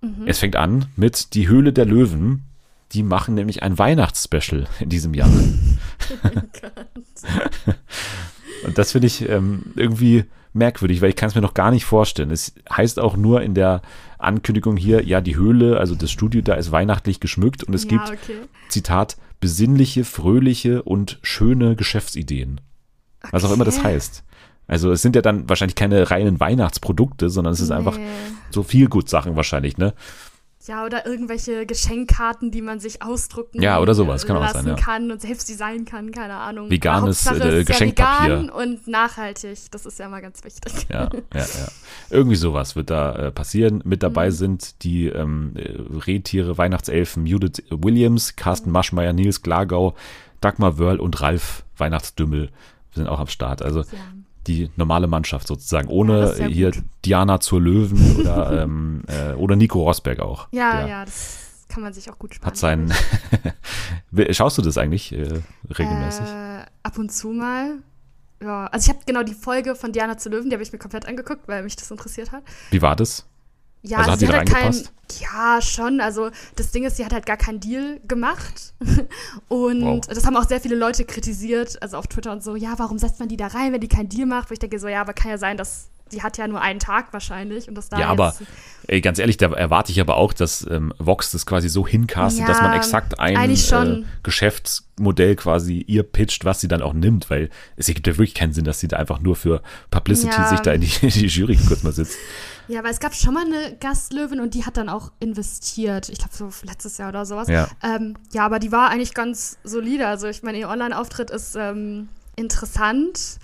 Speaker 1: Mhm. Es fängt an mit Die Höhle der Löwen. Die machen nämlich ein Weihnachtsspecial in diesem Jahr. Oh Und das finde ich ähm, irgendwie merkwürdig, weil ich kann es mir noch gar nicht vorstellen. Es heißt auch nur in der Ankündigung hier, ja, die Höhle, also das Studio da ist weihnachtlich geschmückt und es ja, gibt, okay. Zitat, besinnliche, fröhliche und schöne Geschäftsideen. Okay. Was auch immer das heißt. Also es sind ja dann wahrscheinlich keine reinen Weihnachtsprodukte, sondern es ist nee. einfach so viel gut Sachen wahrscheinlich, ne?
Speaker 2: Ja, oder irgendwelche Geschenkkarten, die man sich ausdrucken
Speaker 1: ja, oder sowas, kann auch sein, ja.
Speaker 2: kann und selbst designen kann, keine Ahnung.
Speaker 1: Veganes äh, Geschenkpapier. Ja vegan
Speaker 2: und nachhaltig, das ist ja mal ganz wichtig.
Speaker 1: Ja, ja, ja. Irgendwie sowas wird da äh, passieren. Mit dabei mhm. sind die ähm, Rehtiere, Weihnachtselfen Judith Williams, Carsten mhm. Maschmeyer, Nils Glagau, Dagmar Wörl und Ralf Weihnachtsdümmel sind auch am Start. Also die normale Mannschaft sozusagen, ohne ja, hier gut. Diana zur Löwen oder, ähm, äh, oder Nico Rosberg auch.
Speaker 2: Ja, ja, das kann man sich auch gut sparen.
Speaker 1: Hat seinen. Schaust du das eigentlich äh, regelmäßig?
Speaker 2: Äh, ab und zu mal. Ja, also ich habe genau die Folge von Diana zu Löwen, die habe ich mir komplett angeguckt, weil mich das interessiert hat.
Speaker 1: Wie war das?
Speaker 2: Ja, also, hat sie hat halt kein, ja, schon. Also das Ding ist, sie hat halt gar keinen Deal gemacht. und wow. das haben auch sehr viele Leute kritisiert, also auf Twitter und so, ja, warum setzt man die da rein, wenn die keinen Deal macht? Wo ich denke so, ja, aber kann ja sein, dass die hat ja nur einen Tag wahrscheinlich und das da
Speaker 1: Ja, aber ey, ganz ehrlich, da erwarte ich aber auch, dass ähm, Vox das quasi so hincastet, ja, dass man exakt ein äh, Geschäftsmodell quasi ihr pitcht, was sie dann auch nimmt, weil es gibt ja wirklich keinen Sinn, dass sie da einfach nur für Publicity ja. sich da in die, in die Jury kurz mal sitzt.
Speaker 2: Ja, aber es gab schon mal eine Gastlöwin und die hat dann auch investiert. Ich glaube, so letztes Jahr oder sowas.
Speaker 1: Ja.
Speaker 2: Ähm, ja, aber die war eigentlich ganz solide. Also, ich meine, ihr Online-Auftritt ist ähm, interessant,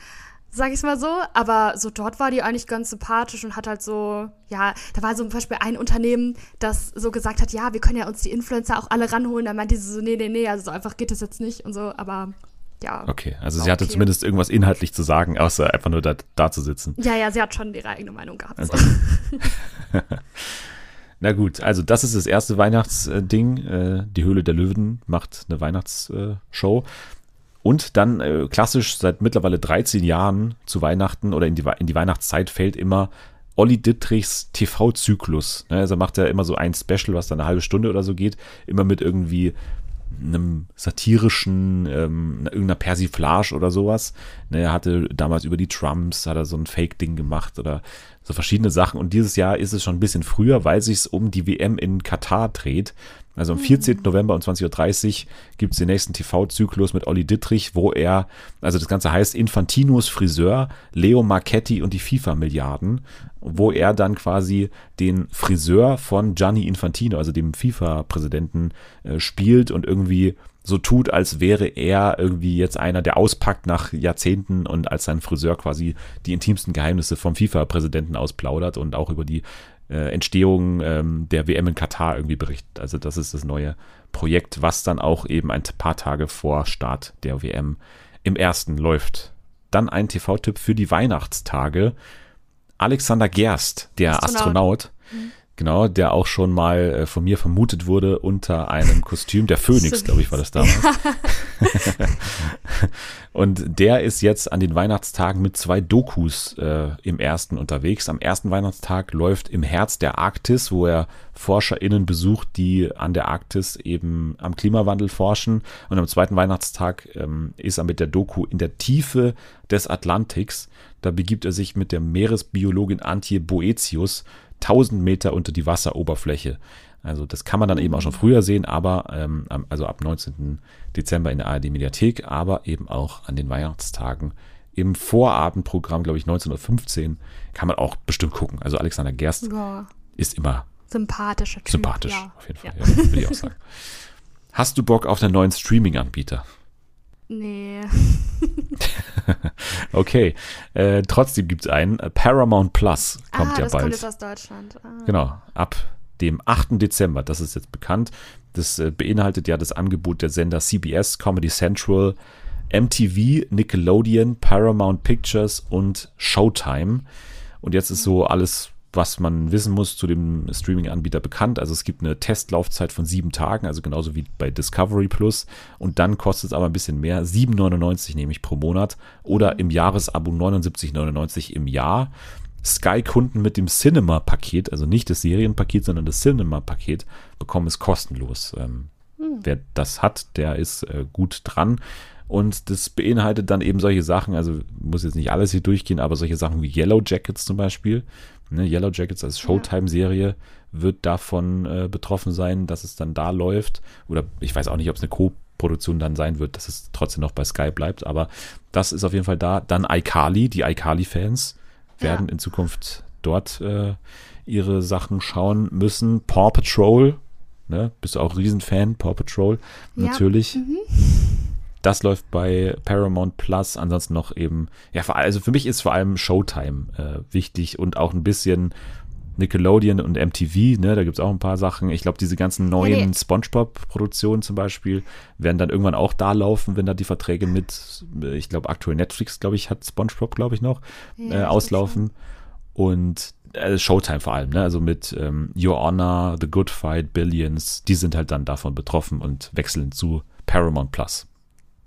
Speaker 2: sag ich mal so. Aber so dort war die eigentlich ganz sympathisch und hat halt so, ja, da war so zum Beispiel ein Unternehmen, das so gesagt hat: Ja, wir können ja uns die Influencer auch alle ranholen. Da meinte sie so: Nee, nee, nee, also so einfach geht das jetzt nicht und so. Aber ja.
Speaker 1: Okay, also sie hatte okay. zumindest irgendwas inhaltlich zu sagen, außer einfach nur da, da zu sitzen.
Speaker 2: Ja, ja, sie hat schon ihre eigene Meinung gehabt. Also.
Speaker 1: Na gut, also das ist das erste Weihnachtsding. Äh, die Höhle der Löwen macht eine Weihnachtsshow. Und dann äh, klassisch seit mittlerweile 13 Jahren zu Weihnachten oder in die, in die Weihnachtszeit fällt immer Olli Dittrichs TV-Zyklus. Ne, also macht er immer so ein Special, was dann eine halbe Stunde oder so geht, immer mit irgendwie einem satirischen, ähm, irgendeiner Persiflage oder sowas. Ne, er hatte damals über die Trumps, hat er so ein Fake-Ding gemacht oder so verschiedene Sachen. Und dieses Jahr ist es schon ein bisschen früher, weil sich es um die WM in Katar dreht. Also am 14. Mhm. November um 20.30 Uhr gibt es den nächsten TV-Zyklus mit Olli Dittrich, wo er, also das Ganze heißt Infantinos Friseur, Leo Marchetti und die FIFA-Milliarden, wo er dann quasi den Friseur von Gianni Infantino, also dem FIFA-Präsidenten, äh, spielt und irgendwie so tut, als wäre er irgendwie jetzt einer, der auspackt nach Jahrzehnten und als sein Friseur quasi die intimsten Geheimnisse vom FIFA-Präsidenten ausplaudert und auch über die äh, Entstehung ähm, der WM in Katar irgendwie berichtet. Also das ist das neue Projekt, was dann auch eben ein paar Tage vor Start der WM im ersten läuft. Dann ein TV-Tipp für die Weihnachtstage. Alexander Gerst, der Astronaut, Astronaut mhm. Genau, der auch schon mal äh, von mir vermutet wurde unter einem Kostüm. Der Phönix, glaube ich, war das damals. und der ist jetzt an den Weihnachtstagen mit zwei Dokus äh, im ersten unterwegs. Am ersten Weihnachtstag läuft im Herz der Arktis, wo er ForscherInnen besucht, die an der Arktis eben am Klimawandel forschen. Und am zweiten Weihnachtstag ähm, ist er mit der Doku in der Tiefe des Atlantiks. Da begibt er sich mit der Meeresbiologin Antje Boetius 1000 Meter unter die Wasseroberfläche. Also das kann man dann eben auch schon früher sehen, aber ähm, also ab 19. Dezember in der ARD Mediathek, aber eben auch an den Weihnachtstagen im Vorabendprogramm, glaube ich 1915, kann man auch bestimmt gucken. Also Alexander Gerst ja. ist immer
Speaker 2: sympathischer
Speaker 1: Typ. Sympathisch, ja. auf jeden Fall, ja. würde ich auch sagen. Hast du Bock auf einen neuen Streaming-Anbieter?
Speaker 2: Nee.
Speaker 1: okay. Äh, trotzdem gibt es einen. Paramount Plus kommt
Speaker 2: ah,
Speaker 1: ja
Speaker 2: das
Speaker 1: bald.
Speaker 2: Kommt jetzt aus Deutschland. Ah.
Speaker 1: Genau. Ab dem 8. Dezember, das ist jetzt bekannt. Das äh, beinhaltet ja das Angebot der Sender CBS, Comedy Central, MTV, Nickelodeon, Paramount Pictures und Showtime. Und jetzt ist so alles was man wissen muss zu dem Streaming-Anbieter bekannt. Also es gibt eine Testlaufzeit von sieben Tagen, also genauso wie bei Discovery Plus. Und dann kostet es aber ein bisschen mehr, 7,99 nämlich pro Monat oder im Jahresabo 79,99 im Jahr. Sky-Kunden mit dem Cinema-Paket, also nicht das Serienpaket, sondern das Cinema-Paket, bekommen es kostenlos. Ähm, hm. Wer das hat, der ist äh, gut dran. Und das beinhaltet dann eben solche Sachen, also muss jetzt nicht alles hier durchgehen, aber solche Sachen wie Yellow Jackets zum Beispiel, Ne, Yellow Jackets als Showtime-Serie wird davon äh, betroffen sein, dass es dann da läuft. Oder ich weiß auch nicht, ob es eine Co-Produktion dann sein wird, dass es trotzdem noch bei Sky bleibt. Aber das ist auf jeden Fall da. Dann iCarly, die iCarly-Fans werden ja. in Zukunft dort äh, ihre Sachen schauen müssen. Paw Patrol, ne? bist du auch Riesenfan? Paw Patrol, ja. natürlich. Mhm. Das läuft bei Paramount Plus. Ansonsten noch eben, ja, also für mich ist vor allem Showtime äh, wichtig und auch ein bisschen Nickelodeon und MTV, ne, da gibt es auch ein paar Sachen. Ich glaube, diese ganzen neuen nee. Spongebob-Produktionen zum Beispiel werden dann irgendwann auch da laufen, wenn da die Verträge mit, äh, ich glaube, aktuell Netflix, glaube ich, hat Spongebob, glaube ich, noch, ja, äh, auslaufen. Und äh, Showtime vor allem, ne? Also mit ähm, Your Honor, The Good Fight, Billions, die sind halt dann davon betroffen und wechseln zu Paramount Plus.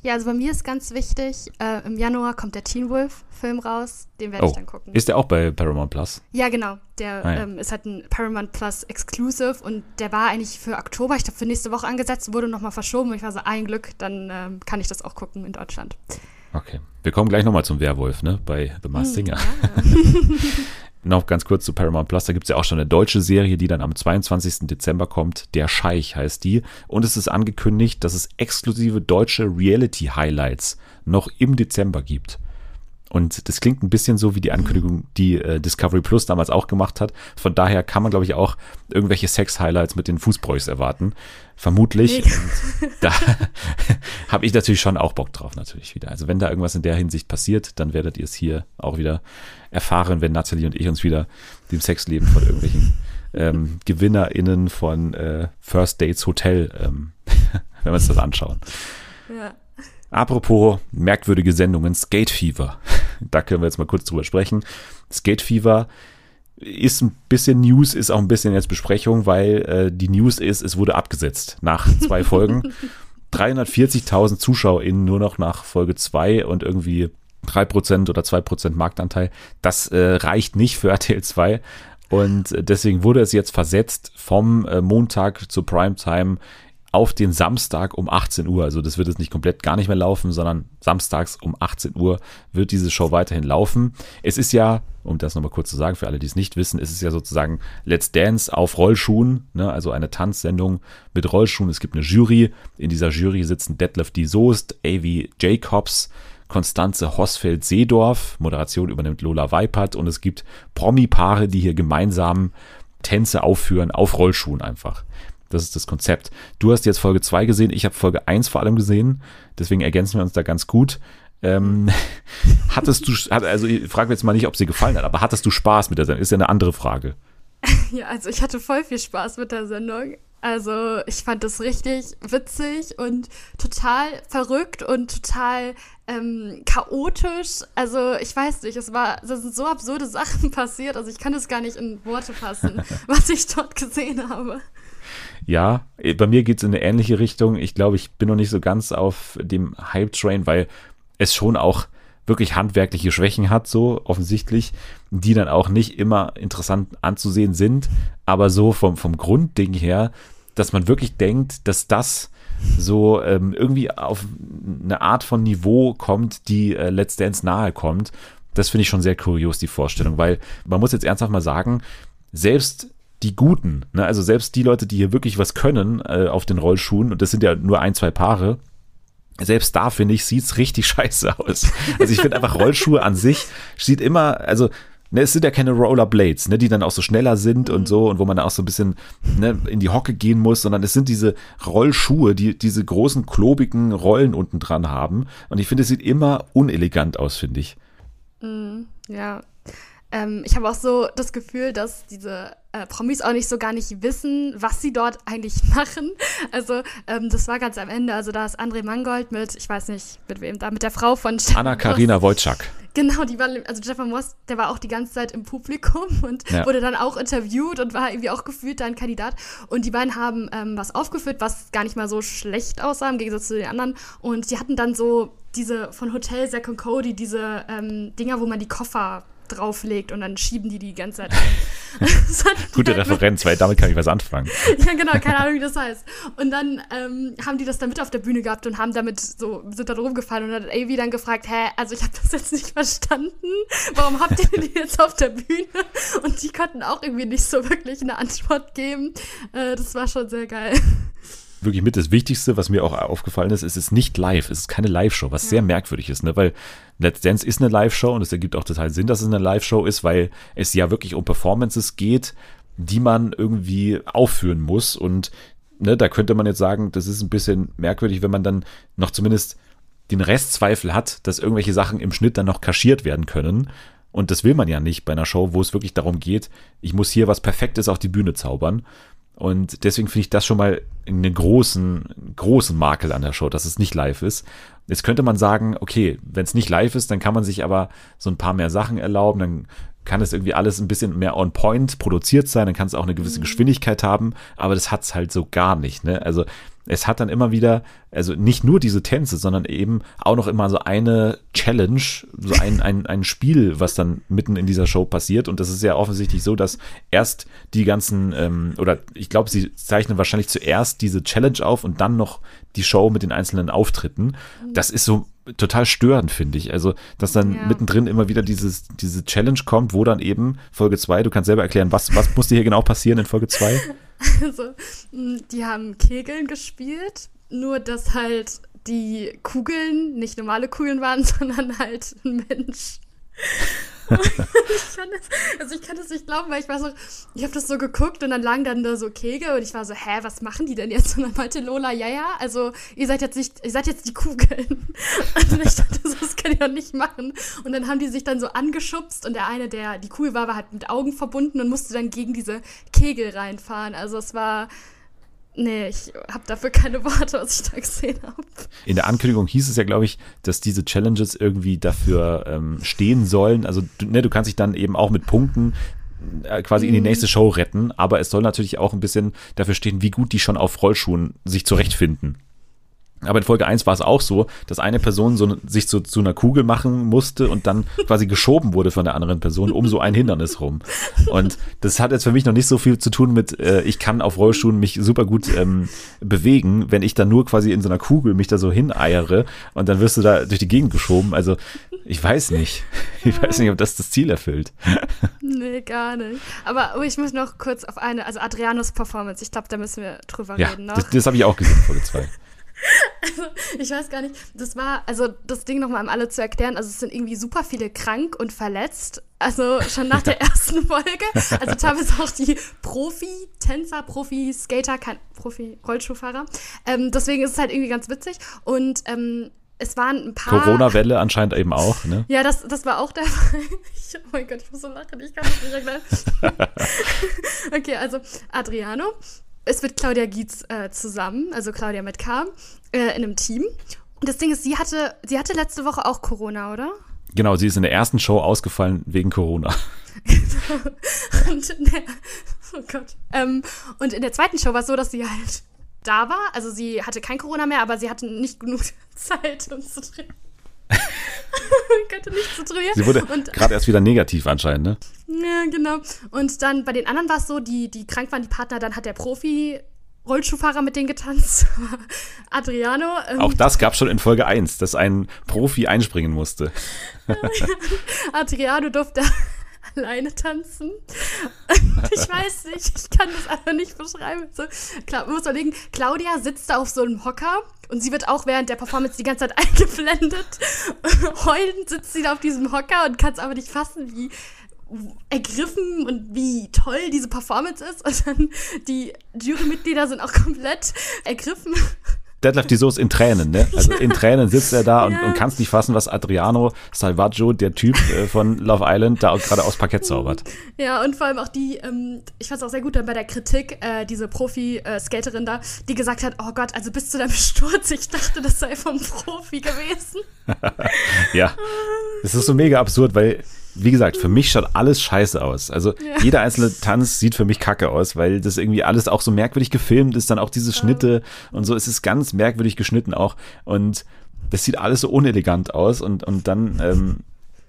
Speaker 2: Ja, also bei mir ist ganz wichtig, äh, im Januar kommt der Teen Wolf-Film raus, den werde oh. ich dann gucken.
Speaker 1: Ist der auch bei Paramount Plus?
Speaker 2: Ja, genau. Der ah, ja. ähm, ist halt ein Paramount Plus Exclusive und der war eigentlich für Oktober, ich glaube für nächste Woche angesetzt, wurde nochmal verschoben und ich war so, ein Glück, dann ähm, kann ich das auch gucken in Deutschland.
Speaker 1: Okay. Wir kommen gleich nochmal zum Werwolf, ne? Bei The Masked hm, Singer. Ja. noch ganz kurz zu Paramount Plus, da gibt es ja auch schon eine deutsche Serie, die dann am 22. Dezember kommt. Der Scheich heißt die. Und es ist angekündigt, dass es exklusive deutsche Reality-Highlights noch im Dezember gibt. Und das klingt ein bisschen so wie die Ankündigung, die äh, Discovery Plus damals auch gemacht hat. Von daher kann man, glaube ich, auch irgendwelche Sex-Highlights mit den Fußbräuchs erwarten. Vermutlich. Und da habe ich natürlich schon auch Bock drauf, natürlich wieder. Also wenn da irgendwas in der Hinsicht passiert, dann werdet ihr es hier auch wieder erfahren, wenn Nathalie und ich uns wieder dem Sexleben von irgendwelchen ähm, GewinnerInnen von äh, First Dates Hotel, ähm, wenn wir uns das anschauen. Ja. Apropos merkwürdige Sendungen, Skate Fever. Da können wir jetzt mal kurz drüber sprechen. Skate Fever ist ein bisschen News, ist auch ein bisschen jetzt Besprechung, weil äh, die News ist, es wurde abgesetzt nach zwei Folgen. 340.000 ZuschauerInnen nur noch nach Folge 2 und irgendwie 3% oder 2% Marktanteil. Das äh, reicht nicht für RTL 2. Und deswegen wurde es jetzt versetzt vom äh, Montag zur Primetime auf den Samstag um 18 Uhr. Also das wird jetzt nicht komplett gar nicht mehr laufen, sondern samstags um 18 Uhr wird diese Show weiterhin laufen. Es ist ja, um das nochmal kurz zu sagen, für alle, die es nicht wissen, es ist ja sozusagen Let's Dance auf Rollschuhen, ne? also eine Tanzsendung mit Rollschuhen. Es gibt eine Jury. In dieser Jury sitzen Detlef die Soest, Avi Jacobs, Konstanze Hosfeld-Seedorf, Moderation übernimmt Lola Weipert und es gibt Promi-Paare, die hier gemeinsam Tänze aufführen auf Rollschuhen einfach. Das ist das Konzept. Du hast jetzt Folge 2 gesehen, ich habe Folge 1 vor allem gesehen, deswegen ergänzen wir uns da ganz gut. Ähm, hattest du, also ich frage jetzt mal nicht, ob sie gefallen hat, aber hattest du Spaß mit der Sendung? Ist ja eine andere Frage.
Speaker 2: Ja, also ich hatte voll viel Spaß mit der Sendung. Also ich fand das richtig witzig und total verrückt und total ähm, chaotisch. Also ich weiß nicht, es war, es sind so absurde Sachen passiert. Also ich kann das gar nicht in Worte fassen, was ich dort gesehen habe.
Speaker 1: Ja, bei mir geht es in eine ähnliche Richtung. Ich glaube, ich bin noch nicht so ganz auf dem Hype-Train, weil es schon auch wirklich handwerkliche Schwächen hat, so offensichtlich, die dann auch nicht immer interessant anzusehen sind, aber so vom, vom Grundding her, dass man wirklich denkt, dass das so ähm, irgendwie auf eine Art von Niveau kommt, die äh, Let's nahe kommt. Das finde ich schon sehr kurios, die Vorstellung, weil man muss jetzt ernsthaft mal sagen, selbst die Guten, ne, also selbst die Leute, die hier wirklich was können äh, auf den Rollschuhen, und das sind ja nur ein, zwei Paare, selbst da finde ich, sieht's richtig scheiße aus. Also ich finde einfach Rollschuhe an sich sieht immer, also Ne, es sind ja keine Rollerblades, ne, die dann auch so schneller sind und so und wo man auch so ein bisschen ne, in die Hocke gehen muss, sondern es sind diese Rollschuhe, die diese großen klobigen Rollen unten dran haben. Und ich finde, es sieht immer unelegant aus, finde ich.
Speaker 2: Mm, ja, ähm, ich habe auch so das Gefühl, dass diese äh, Promis auch nicht so gar nicht wissen, was sie dort eigentlich machen. Also ähm, das war ganz am Ende. Also da ist André Mangold mit, ich weiß nicht, mit wem da, mit der Frau von
Speaker 1: Anna-Karina Wojcik.
Speaker 2: Genau, die war, also Stefan Moss, der war auch die ganze Zeit im Publikum und ja. wurde dann auch interviewt und war irgendwie auch gefühlt ein Kandidat. Und die beiden haben ähm, was aufgeführt, was gar nicht mal so schlecht aussah, im Gegensatz zu den anderen. Und die hatten dann so diese von Hotel Zack und Cody, diese ähm, Dinger, wo man die Koffer drauflegt und dann schieben die die ganze Zeit
Speaker 1: Gute halt Referenz, weil damit kann ich was anfangen.
Speaker 2: ja, genau, keine Ahnung, wie das heißt. Und dann ähm, haben die das dann mit auf der Bühne gehabt und haben damit so, sind da rumgefallen und hat Avi dann gefragt, hä, also ich habe das jetzt nicht verstanden, warum habt ihr die jetzt auf der Bühne? Und die konnten auch irgendwie nicht so wirklich eine Antwort geben. Äh, das war schon sehr geil
Speaker 1: wirklich mit das Wichtigste, was mir auch aufgefallen ist, ist es ist nicht live. Es ist keine Live-Show, was ja. sehr merkwürdig ist, ne? weil Let's Dance ist eine Live-Show und es ergibt auch total Sinn, dass es eine Live-Show ist, weil es ja wirklich um Performances geht, die man irgendwie aufführen muss und ne, da könnte man jetzt sagen, das ist ein bisschen merkwürdig, wenn man dann noch zumindest den Restzweifel hat, dass irgendwelche Sachen im Schnitt dann noch kaschiert werden können. Und das will man ja nicht bei einer Show, wo es wirklich darum geht, ich muss hier was Perfektes auf die Bühne zaubern. Und deswegen finde ich das schon mal einen großen, großen Makel an der Show, dass es nicht live ist. Jetzt könnte man sagen, okay, wenn es nicht live ist, dann kann man sich aber so ein paar mehr Sachen erlauben, dann kann es irgendwie alles ein bisschen mehr on point produziert sein, dann kann es auch eine gewisse mhm. Geschwindigkeit haben, aber das hat es halt so gar nicht. Ne? Also es hat dann immer wieder, also nicht nur diese Tänze, sondern eben auch noch immer so eine Challenge, so ein, ein, ein Spiel, was dann mitten in dieser Show passiert. Und das ist ja offensichtlich so, dass erst die ganzen, ähm, oder ich glaube, sie zeichnen wahrscheinlich zuerst diese Challenge auf und dann noch die Show mit den einzelnen Auftritten. Das ist so total störend, finde ich. Also, dass dann ja. mittendrin immer wieder dieses, diese Challenge kommt, wo dann eben Folge 2, du kannst selber erklären, was, was musste hier genau passieren in Folge 2?
Speaker 2: Also, die haben Kegeln gespielt, nur dass halt die Kugeln nicht normale Kugeln waren, sondern halt ein Mensch. Ich kann das, also ich kann das nicht glauben, weil ich war so, ich habe das so geguckt und dann lagen dann da so Kegel und ich war so, hä, was machen die denn jetzt? Und dann meinte Lola, ja, ja, also ihr seid jetzt nicht, ihr seid jetzt die Kugeln. Und ich dachte, so, das kann ich doch nicht machen. Und dann haben die sich dann so angeschubst und der eine, der die Kugel war, war halt mit Augen verbunden und musste dann gegen diese Kegel reinfahren. Also es war, Nee, ich habe dafür keine Worte, was ich da gesehen habe.
Speaker 1: In der Ankündigung hieß es ja, glaube ich, dass diese Challenges irgendwie dafür ähm, stehen sollen. Also du, ne, du kannst dich dann eben auch mit Punkten äh, quasi mhm. in die mhm. nächste Show retten, aber es soll natürlich auch ein bisschen dafür stehen, wie gut die schon auf Rollschuhen sich zurechtfinden. Aber in Folge 1 war es auch so, dass eine Person so, sich zu, zu einer Kugel machen musste und dann quasi geschoben wurde von der anderen Person um so ein Hindernis rum. Und das hat jetzt für mich noch nicht so viel zu tun mit, äh, ich kann auf Rollschuhen mich super gut ähm, bewegen, wenn ich dann nur quasi in so einer Kugel mich da so hineiere und dann wirst du da durch die Gegend geschoben. Also ich weiß nicht. Ich weiß nicht, ob das das Ziel erfüllt.
Speaker 2: Nee, gar nicht. Aber oh, ich muss noch kurz auf eine, also Adrianos Performance, ich glaube, da müssen wir drüber ja, reden noch.
Speaker 1: Das, das habe ich auch gesehen, Folge 2.
Speaker 2: Also, ich weiß gar nicht, das war, also das Ding nochmal um alle zu erklären, also es sind irgendwie super viele krank und verletzt. Also schon nach der ersten Folge. Also teilweise auch die Profi-Tänzer, Profi-Skater, kein Profi-Rollschuhfahrer. Ähm, deswegen ist es halt irgendwie ganz witzig. Und ähm, es waren ein paar.
Speaker 1: Corona-Welle anscheinend eben auch, ne?
Speaker 2: Ja, das, das war auch der Fall. Ich, oh mein Gott, ich muss so lachen, ich kann das nicht erklären. okay, also Adriano ist mit Claudia Gietz äh, zusammen, also Claudia mit K, äh, in einem Team. Und das Ding ist, sie hatte, sie hatte letzte Woche auch Corona, oder?
Speaker 1: Genau, sie ist in der ersten Show ausgefallen wegen Corona.
Speaker 2: und in der, oh Gott. Ähm, und in der zweiten Show war es so, dass sie halt da war. Also sie hatte kein Corona mehr, aber sie hatte nicht genug Zeit, um zu drehen. könnte nicht zu drehen.
Speaker 1: Sie wurde gerade erst wieder negativ anscheinend, ne?
Speaker 2: Ja, genau. Und dann bei den anderen war es so, die, die krank waren, die Partner, dann hat der Profi Rollschuhfahrer mit denen getanzt. Adriano.
Speaker 1: Ähm, Auch das gab schon in Folge 1, dass ein Profi einspringen musste.
Speaker 2: Adriano durfte alleine tanzen. ich weiß nicht, ich kann das einfach nicht beschreiben. So, klar, man muss überlegen, Claudia sitzt da auf so einem Hocker und sie wird auch während der Performance die ganze Zeit eingeblendet. Heulend sitzt sie da auf diesem Hocker und kann es aber nicht fassen, wie ergriffen und wie toll diese Performance ist. Und dann die Jurymitglieder sind auch komplett ergriffen.
Speaker 1: Detlef die Soße in Tränen, ne? Also in Tränen sitzt er da und, und kann es nicht fassen, was Adriano Salvaggio, der Typ äh, von Love Island, da gerade aus Parkett zaubert.
Speaker 2: Ja, und vor allem auch die, ähm, ich fand es auch sehr gut dann bei der Kritik, äh, diese Profi-Skaterin da, die gesagt hat, oh Gott, also bis zu deinem Sturz, ich dachte, das sei vom Profi gewesen.
Speaker 1: ja, das ist so mega absurd, weil wie gesagt, für mich schaut alles scheiße aus. Also ja. jeder einzelne Tanz sieht für mich kacke aus, weil das irgendwie alles auch so merkwürdig gefilmt ist, dann auch diese Schnitte und so. Es ist ganz merkwürdig geschnitten auch. Und das sieht alles so unelegant aus und, und dann ähm,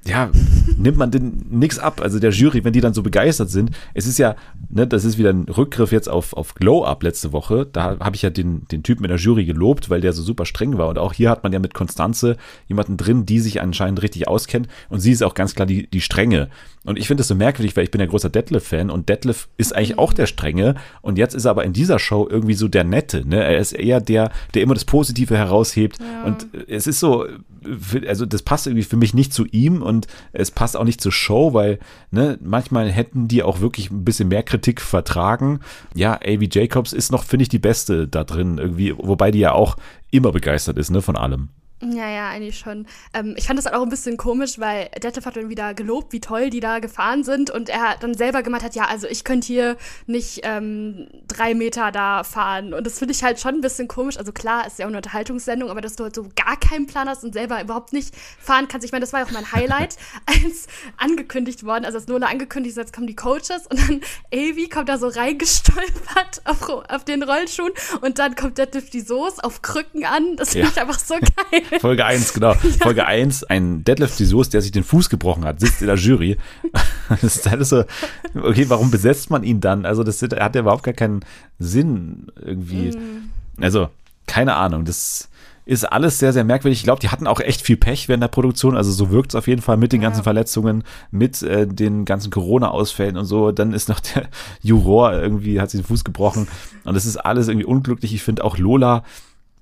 Speaker 1: ja, nimmt man denn nichts ab. Also der Jury, wenn die dann so begeistert sind, es ist ja, ne, das ist wieder ein Rückgriff jetzt auf, auf Glow Up letzte Woche. Da habe ich ja den, den Typen in der Jury gelobt, weil der so super streng war. Und auch hier hat man ja mit Konstanze jemanden drin, die sich anscheinend richtig auskennt. Und sie ist auch ganz klar die, die Strenge. Und ich finde das so merkwürdig, weil ich bin ja großer Detlef-Fan und Detlef ist eigentlich auch der Strenge. Und jetzt ist er aber in dieser Show irgendwie so der Nette. Ne? Er ist eher der, der immer das Positive heraushebt. Ja. Und es ist so, also das passt irgendwie für mich nicht zu ihm und es passt auch nicht zur Show, weil ne, manchmal hätten die auch wirklich ein bisschen mehr Kritik vertragen. Ja, A.V. Jacobs ist noch, finde ich, die Beste da drin irgendwie, wobei die ja auch immer begeistert ist, ne, von allem.
Speaker 2: Ja, ja, eigentlich schon. Ähm, ich fand das halt auch ein bisschen komisch, weil Detlef hat dann wieder gelobt, wie toll die da gefahren sind und er dann selber gemeint hat, ja, also ich könnte hier nicht ähm, drei Meter da fahren und das finde ich halt schon ein bisschen komisch. Also klar, ist ja auch eine Unterhaltungssendung, aber dass du halt so gar keinen Plan hast und selber überhaupt nicht fahren kannst. Ich meine, das war ja auch mein Highlight, als angekündigt worden, also als Lola angekündigt ist, jetzt kommen die Coaches und dann Avi kommt da so reingestolpert auf, auf den Rollschuhen und dann kommt Detlef die Soße auf Krücken an. Das finde ja. ich einfach so geil.
Speaker 1: Folge 1, genau. Folge 1, ein Deadlift Soos, der sich den Fuß gebrochen hat, sitzt in der Jury. Das ist halt so, okay, warum besetzt man ihn dann? Also, das hat ja überhaupt gar keinen Sinn irgendwie. Mm. Also, keine Ahnung, das ist alles sehr, sehr merkwürdig. Ich glaube, die hatten auch echt viel Pech während der Produktion. Also so wirkt es auf jeden Fall mit den ganzen Verletzungen, mit äh, den ganzen Corona-Ausfällen und so. Dann ist noch der Juror irgendwie, hat sich den Fuß gebrochen. Und das ist alles irgendwie unglücklich. Ich finde auch Lola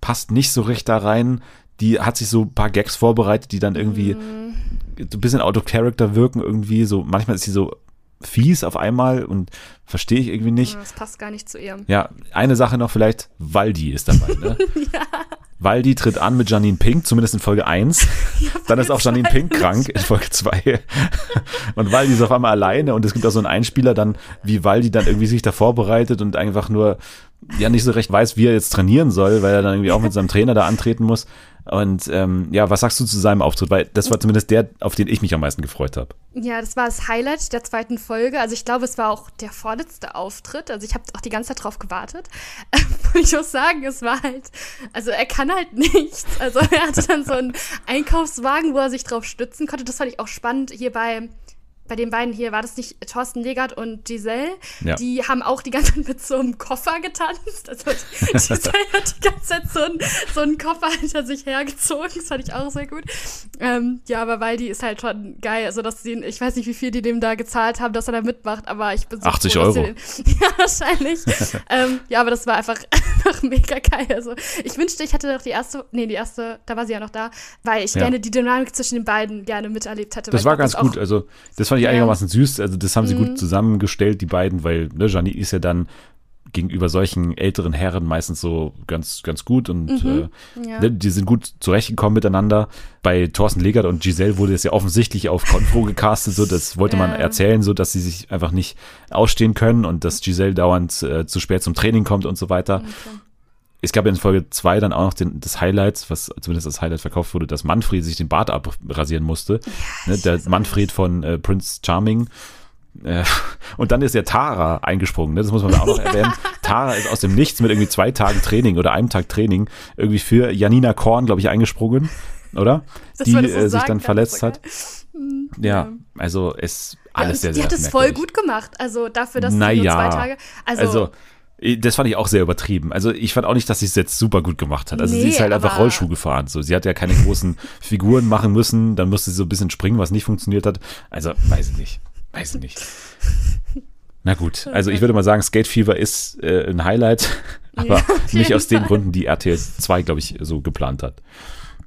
Speaker 1: passt nicht so recht da rein die hat sich so ein paar Gags vorbereitet, die dann irgendwie mhm. ein bisschen out of character wirken irgendwie. So manchmal ist sie so fies auf einmal und verstehe ich irgendwie nicht.
Speaker 2: Das passt gar nicht zu ihr.
Speaker 1: Ja, eine Sache noch vielleicht, Waldi ist dabei, ne? ja. Waldi tritt an mit Janine Pink, zumindest in Folge 1. Ja, Dann ist auch Janine Pink krank in Folge 2. Und Waldi ist auf einmal alleine und es gibt auch so einen Einspieler dann, wie Waldi dann irgendwie sich da vorbereitet und einfach nur ja nicht so recht weiß, wie er jetzt trainieren soll, weil er dann irgendwie auch mit seinem Trainer da antreten muss. Und ähm, ja, was sagst du zu seinem Auftritt? Weil das war zumindest der, auf den ich mich am meisten gefreut habe.
Speaker 2: Ja, das war das Highlight der zweiten Folge. Also ich glaube, es war auch der vorletzte Auftritt. Also ich habe auch die ganze Zeit drauf gewartet. ich muss sagen, es war halt, also er kann halt nichts. Also er hatte dann so einen Einkaufswagen, wo er sich drauf stützen konnte. Das fand ich auch spannend hier bei bei den beiden hier, war das nicht Thorsten Legert und Giselle? Ja. Die haben auch die ganze Zeit mit so einem Koffer getanzt. Also Giselle hat die ganze Zeit so, ein, so einen Koffer hinter sich hergezogen. Das fand ich auch sehr gut. Ähm, ja, aber Waldi ist halt schon geil. Also, dass sie, ich weiß nicht, wie viel die dem da gezahlt haben, dass er da mitmacht, aber ich bin so
Speaker 1: 80 froh, Euro.
Speaker 2: Den, ja, wahrscheinlich. ähm, ja, aber das war einfach, einfach mega geil. Also, ich wünschte, ich hätte noch die erste, nee, die erste, da war sie ja noch da, weil ich ja. gerne die Dynamik zwischen den beiden gerne miterlebt hätte.
Speaker 1: Das war ganz gut. Also, das fand fand ich einigermaßen süß. Also das haben sie mhm. gut zusammengestellt, die beiden, weil ne, Janine ist ja dann gegenüber solchen älteren Herren meistens so ganz, ganz gut und mhm, äh, ja. Ne, die sind gut zurechtgekommen miteinander. Bei Thorsten Legert und Giselle wurde es ja offensichtlich auf Konfro gecastet, so das wollte ja. man erzählen, so dass sie sich einfach nicht ausstehen können und dass Giselle dauernd äh, zu spät zum Training kommt und so weiter. Okay. Es gab ja in Folge 2 dann auch noch den, das Highlight, was zumindest als Highlight verkauft wurde, dass Manfred sich den Bart abrasieren musste. Ja, ne, der Manfred von äh, Prince Charming äh, und dann ist ja Tara eingesprungen, ne? das muss man auch noch erwähnen. Tara ist aus dem Nichts mit irgendwie zwei Tagen Training oder einem Tag Training irgendwie für Janina Korn, glaube ich, eingesprungen, oder? Das die äh, sich dann verletzt hat. Mhm. Ja, also es alles ja, sehr, sehr
Speaker 2: Die hat es voll gut gemacht, also dafür, dass naja, sie nur zwei Tage.
Speaker 1: Also, also das fand ich auch sehr übertrieben. Also ich fand auch nicht, dass sie es jetzt super gut gemacht hat. Also nee, sie ist halt einfach Rollschuh gefahren. So, sie hat ja keine großen Figuren machen müssen. Dann musste sie so ein bisschen springen, was nicht funktioniert hat. Also weiß ich nicht. Weiß ich nicht. Na gut, also ich würde mal sagen, Skate Fever ist äh, ein Highlight, aber ja, nicht aus den Gründen, die RTL 2, glaube ich, so geplant hat.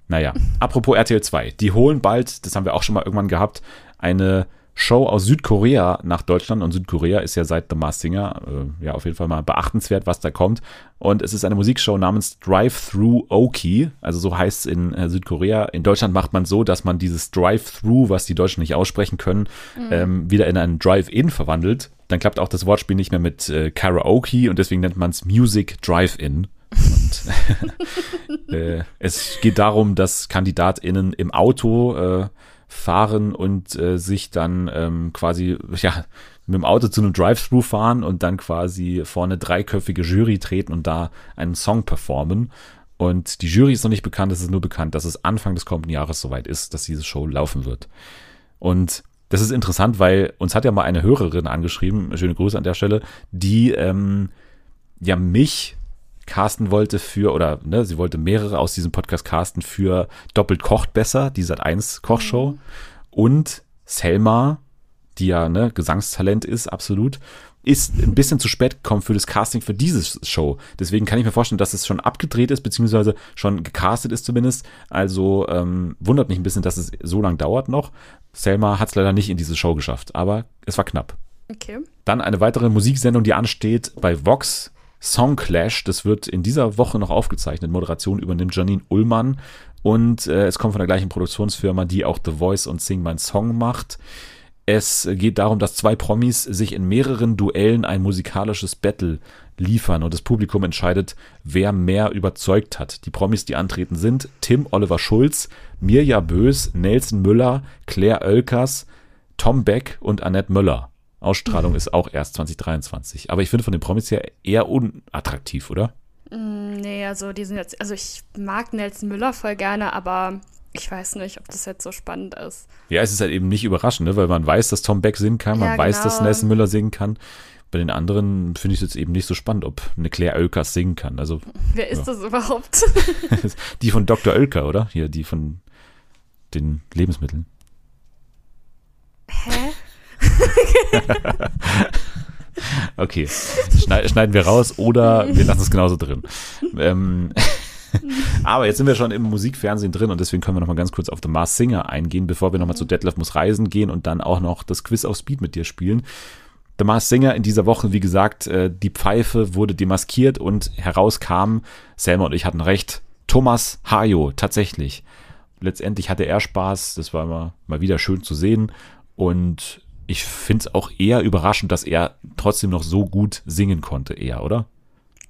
Speaker 1: Naja, apropos RTL 2, die holen bald, das haben wir auch schon mal irgendwann gehabt, eine Show aus Südkorea nach Deutschland und Südkorea ist ja seit The Masked Singer äh, ja auf jeden Fall mal beachtenswert, was da kommt. Und es ist eine Musikshow namens Drive-Through Oki, also so heißt es in äh, Südkorea. In Deutschland macht man so, dass man dieses Drive-Through, was die Deutschen nicht aussprechen können, mhm. ähm, wieder in einen Drive-In verwandelt. Dann klappt auch das Wortspiel nicht mehr mit äh, Karaoke und deswegen nennt man es Music Drive-In. Und äh, es geht darum, dass KandidatInnen im Auto äh, fahren und äh, sich dann ähm, quasi, ja, mit dem Auto zu einem Drive-Thru fahren und dann quasi vor eine dreiköpfige Jury treten und da einen Song performen. Und die Jury ist noch nicht bekannt, es ist nur bekannt, dass es Anfang des kommenden Jahres soweit ist, dass diese Show laufen wird. Und das ist interessant, weil uns hat ja mal eine Hörerin angeschrieben, schöne Grüße an der Stelle, die ähm, ja mich casten wollte für, oder ne, sie wollte mehrere aus diesem Podcast casten für Doppelt kocht besser, die Sat 1 Kochshow. Mhm. Und Selma, die ja ne, Gesangstalent ist, absolut, ist ein bisschen zu spät gekommen für das Casting für diese Show. Deswegen kann ich mir vorstellen, dass es schon abgedreht ist, beziehungsweise schon gecastet ist zumindest. Also ähm, wundert mich ein bisschen, dass es so lange dauert noch. Selma hat es leider nicht in diese Show geschafft, aber es war knapp. Okay. Dann eine weitere Musiksendung, die ansteht bei Vox Song Clash. Das wird in dieser Woche noch aufgezeichnet. Moderation übernimmt Janine Ullmann und äh, es kommt von der gleichen Produktionsfirma, die auch The Voice und Sing My Song macht. Es geht darum, dass zwei Promis sich in mehreren Duellen ein musikalisches Battle liefern und das Publikum entscheidet, wer mehr überzeugt hat. Die Promis, die antreten, sind Tim Oliver Schulz, Mirja Bös, Nelson Müller, Claire Oelkers, Tom Beck und Annette Möller. Ausstrahlung ist auch erst 2023. Aber ich finde von den Promis her eher unattraktiv, oder?
Speaker 2: Mm, nee, also die sind jetzt, also ich mag Nelson Müller voll gerne, aber ich weiß nicht, ob das jetzt so spannend ist.
Speaker 1: Ja, es ist halt eben nicht überraschend, ne? weil man weiß, dass Tom Beck singen kann, man ja, weiß, dass genau. Nelson Müller singen kann. Bei den anderen finde ich es jetzt eben nicht so spannend, ob eine Claire Oelkers singen kann. Also,
Speaker 2: Wer ist ja. das überhaupt?
Speaker 1: die von Dr. Oelker, oder? Hier, die von den Lebensmitteln.
Speaker 2: Hä?
Speaker 1: okay, schneiden wir raus oder wir lassen es genauso drin. Ähm, aber jetzt sind wir schon im Musikfernsehen drin und deswegen können wir noch mal ganz kurz auf The Mars Singer eingehen, bevor wir noch mal zu Detlef muss reisen gehen und dann auch noch das Quiz auf Speed mit dir spielen. The Mars Singer in dieser Woche, wie gesagt, äh, die Pfeife wurde demaskiert und herauskam, Selma und ich hatten recht, Thomas Hayo, tatsächlich. Letztendlich hatte er Spaß, das war mal, mal wieder schön zu sehen und ich finde es auch eher überraschend, dass er trotzdem noch so gut singen konnte, eher, oder?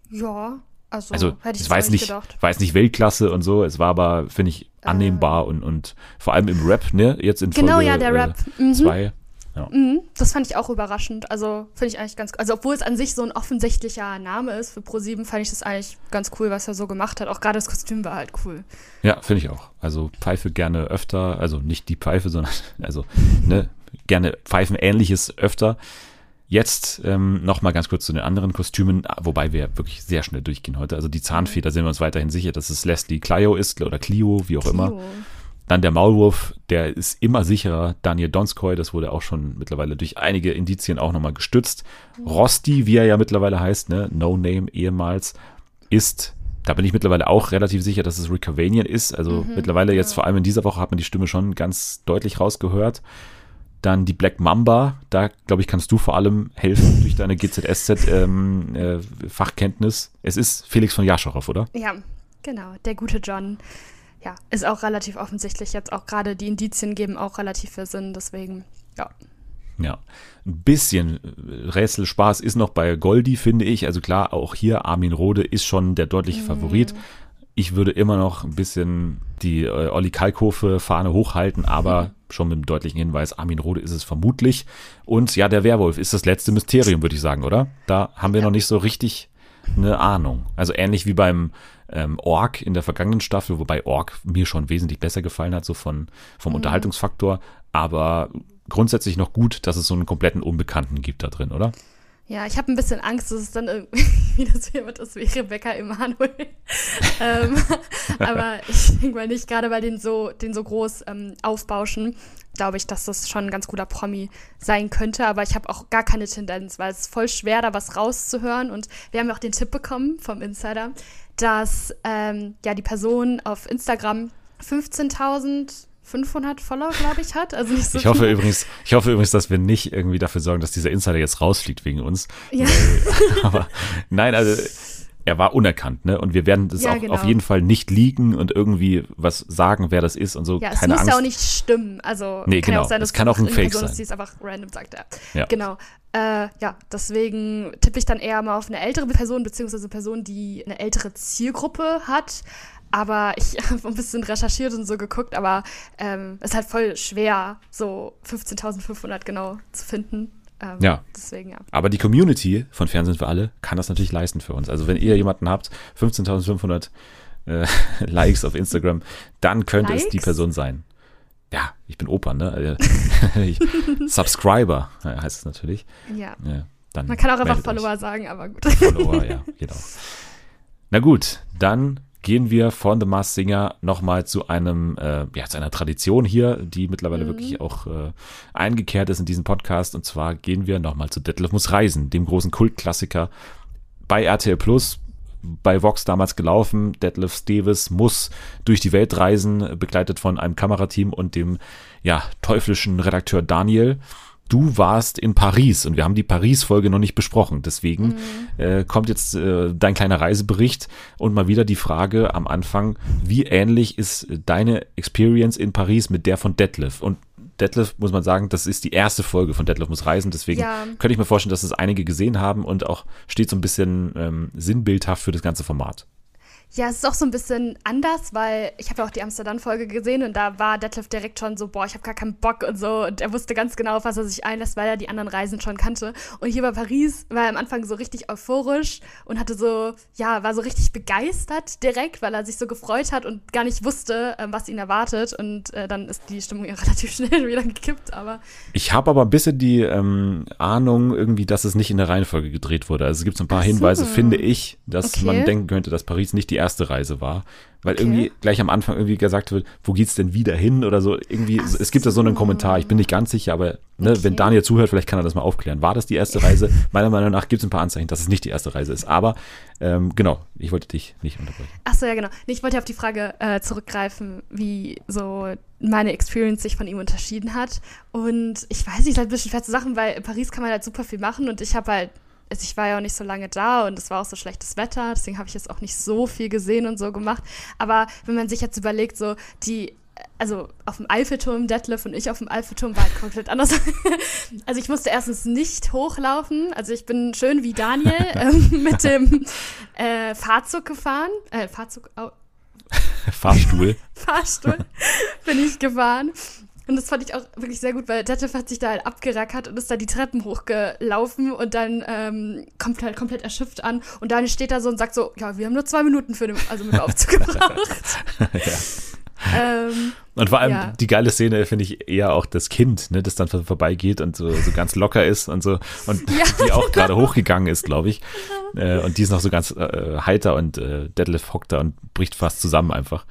Speaker 2: Ja, also,
Speaker 1: also hätte ich es war nicht, nicht gedacht. war jetzt nicht Weltklasse und so, es war aber, finde ich, annehmbar äh. und, und vor allem im Rap, ne, jetzt in
Speaker 2: genau,
Speaker 1: Folge
Speaker 2: ja, der Rap. Mhm.
Speaker 1: zwei. Ja.
Speaker 2: Mhm, das fand ich auch überraschend. Also finde ich eigentlich ganz, also obwohl es an sich so ein offensichtlicher Name ist für ProSieben, fand ich das eigentlich ganz cool, was er so gemacht hat. Auch gerade das Kostüm war halt cool.
Speaker 1: Ja, finde ich auch. Also Pfeife gerne öfter, also nicht die Pfeife, sondern also ne, gerne Pfeifen ähnliches öfter. Jetzt ähm, noch mal ganz kurz zu den anderen Kostümen, wobei wir wirklich sehr schnell durchgehen heute. Also die Zahnfeder sind wir uns weiterhin sicher, dass es Leslie Clio ist oder Clio, wie auch Clio. immer. Dann der Maulwurf, der ist immer sicherer. Daniel Donskoy, das wurde auch schon mittlerweile durch einige Indizien auch nochmal gestützt. Rosti, wie er ja mittlerweile heißt, ne? No Name ehemals, ist, da bin ich mittlerweile auch relativ sicher, dass es Rick Cavanian ist. Also mhm, mittlerweile ja. jetzt vor allem in dieser Woche hat man die Stimme schon ganz deutlich rausgehört. Dann die Black Mamba, da glaube ich, kannst du vor allem helfen durch deine GZSZ-Fachkenntnis. Ähm, äh, es ist Felix von Jascharow, oder?
Speaker 2: Ja, genau, der gute John. Ja, ist auch relativ offensichtlich jetzt auch gerade die Indizien geben auch relativ viel Sinn, deswegen, ja.
Speaker 1: Ja, ein bisschen Rätselspaß ist noch bei Goldi, finde ich. Also klar, auch hier Armin Rode ist schon der deutliche Favorit. Mhm. Ich würde immer noch ein bisschen die äh, Olli Kalkofe-Fahne hochhalten, aber mhm. Schon mit dem deutlichen Hinweis, Armin Rode ist es vermutlich. Und ja, der Werwolf ist das letzte Mysterium, würde ich sagen, oder? Da haben wir noch nicht so richtig eine Ahnung. Also ähnlich wie beim ähm, Ork in der vergangenen Staffel, wobei Ork mir schon wesentlich besser gefallen hat, so von, vom mhm. Unterhaltungsfaktor. Aber grundsätzlich noch gut, dass es so einen kompletten Unbekannten gibt da drin, oder?
Speaker 2: Ja, ich habe ein bisschen Angst, dass es dann irgendwie so jemand ist wie Rebecca Emanuel. ähm, aber ich denke mal nicht, gerade weil den so, den so groß ähm, aufbauschen, glaube ich, dass das schon ein ganz guter Promi sein könnte. Aber ich habe auch gar keine Tendenz, weil es ist voll schwer, da was rauszuhören. Und wir haben ja auch den Tipp bekommen vom Insider, dass ähm, ja die Person auf Instagram 15.000 500 Follower, glaube ich, hat. Also so
Speaker 1: ich hoffe übrigens, ich hoffe übrigens, dass wir nicht irgendwie dafür sorgen, dass dieser Insider jetzt rausfliegt wegen uns. Ja. Weil, aber nein, also er war unerkannt, ne? Und wir werden das ja, auch genau. auf jeden Fall nicht liegen und irgendwie was sagen, wer das ist und so.
Speaker 2: Ja, es Keine muss Angst. ja auch nicht stimmen. Also
Speaker 1: nee, kann genau. auch sein, dass es kann auch ein Fake Person sein.
Speaker 2: die es einfach random sagt. Ja. ja. Genau. Äh, ja, deswegen tippe ich dann eher mal auf eine ältere Person, beziehungsweise eine Person, die eine ältere Zielgruppe hat. Aber ich habe ein bisschen recherchiert und so geguckt, aber ähm, es ist halt voll schwer, so 15.500 genau zu finden.
Speaker 1: Ähm, ja. Deswegen, ja. Aber die Community von Fernsehen für alle kann das natürlich leisten für uns. Also wenn ihr jemanden habt, 15.500 äh, Likes auf Instagram, dann könnte Likes? es die Person sein. Ja, ich bin Opa, ne? Also, Subscriber heißt es natürlich.
Speaker 2: Ja. ja Man kann auch einfach Follower euch. sagen, aber gut.
Speaker 1: Follower, ja, geht auch. Na gut, dann gehen wir von The Masked Singer nochmal zu einem, äh, ja, zu einer Tradition hier, die mittlerweile mhm. wirklich auch äh, eingekehrt ist in diesem Podcast. Und zwar gehen wir nochmal zu Detlef muss reisen, dem großen Kultklassiker bei RTL Plus. Bei Vox damals gelaufen. Detlef Davis muss durch die Welt reisen, begleitet von einem Kamerateam und dem ja, teuflischen Redakteur Daniel du warst in Paris und wir haben die Paris-Folge noch nicht besprochen. Deswegen mhm. äh, kommt jetzt äh, dein kleiner Reisebericht und mal wieder die Frage am Anfang, wie ähnlich ist deine Experience in Paris mit der von Detlef? Und Detlef, muss man sagen, das ist die erste Folge von Detlef muss reisen. Deswegen ja. könnte ich mir vorstellen, dass es einige gesehen haben und auch steht so ein bisschen ähm, sinnbildhaft für das ganze Format.
Speaker 2: Ja, es ist auch so ein bisschen anders, weil ich habe ja auch die Amsterdam-Folge gesehen und da war Detlef direkt schon so, boah, ich habe gar keinen Bock und so. Und er wusste ganz genau, auf was er sich einlässt, weil er die anderen Reisen schon kannte. Und hier bei Paris war er am Anfang so richtig euphorisch und hatte so, ja, war so richtig begeistert direkt, weil er sich so gefreut hat und gar nicht wusste, ähm, was ihn erwartet. Und äh, dann ist die Stimmung ja relativ schnell wieder gekippt, aber.
Speaker 1: Ich habe aber ein bisschen die ähm, Ahnung irgendwie, dass es nicht in der Reihenfolge gedreht wurde. Also es gibt so ein paar so. Hinweise, finde ich, dass okay. man denken könnte, dass Paris nicht die erste Reise war. Weil okay. irgendwie gleich am Anfang irgendwie gesagt wird, wo geht's denn wieder hin oder so. Irgendwie, Ach es gibt da so einen Kommentar, ich bin nicht ganz sicher, aber ne, okay. wenn Daniel zuhört, vielleicht kann er das mal aufklären. War das die erste Reise? Meiner Meinung nach gibt es ein paar Anzeichen, dass es nicht die erste Reise ist. Aber ähm, genau, ich wollte dich nicht unterbrechen.
Speaker 2: Achso, ja, genau. Ich wollte auf die Frage äh, zurückgreifen, wie so meine Experience sich von ihm unterschieden hat. Und ich weiß nicht, halt ein bisschen schwer zu Sachen, weil in Paris kann man halt super viel machen und ich habe halt also ich war ja auch nicht so lange da und es war auch so schlechtes Wetter, deswegen habe ich jetzt auch nicht so viel gesehen und so gemacht. Aber wenn man sich jetzt überlegt, so die also auf dem Eiffelturm, Detlef und ich auf dem Eiffelturm war halt komplett anders. also ich musste erstens nicht hochlaufen. Also ich bin schön wie Daniel ähm, mit dem äh, Fahrzug gefahren. Äh, Fahrzug. Oh.
Speaker 1: Fahrstuhl.
Speaker 2: Fahrstuhl bin ich gefahren. Und das fand ich auch wirklich sehr gut, weil Detlef hat sich da halt abgerackert und ist da die Treppen hochgelaufen und dann ähm, kommt halt komplett erschöpft an. Und Daniel steht da so und sagt so, ja, wir haben nur zwei Minuten für den, also mit dem Aufzug gebraucht. ja.
Speaker 1: Ähm, und vor allem ja. die geile Szene finde ich eher auch das Kind, ne, das dann vorbeigeht und so, so ganz locker ist und so und ja, die auch gerade hochgegangen ist, glaube ich. Äh, und die ist noch so ganz äh, heiter und äh, Detlef hockt da und bricht fast zusammen einfach.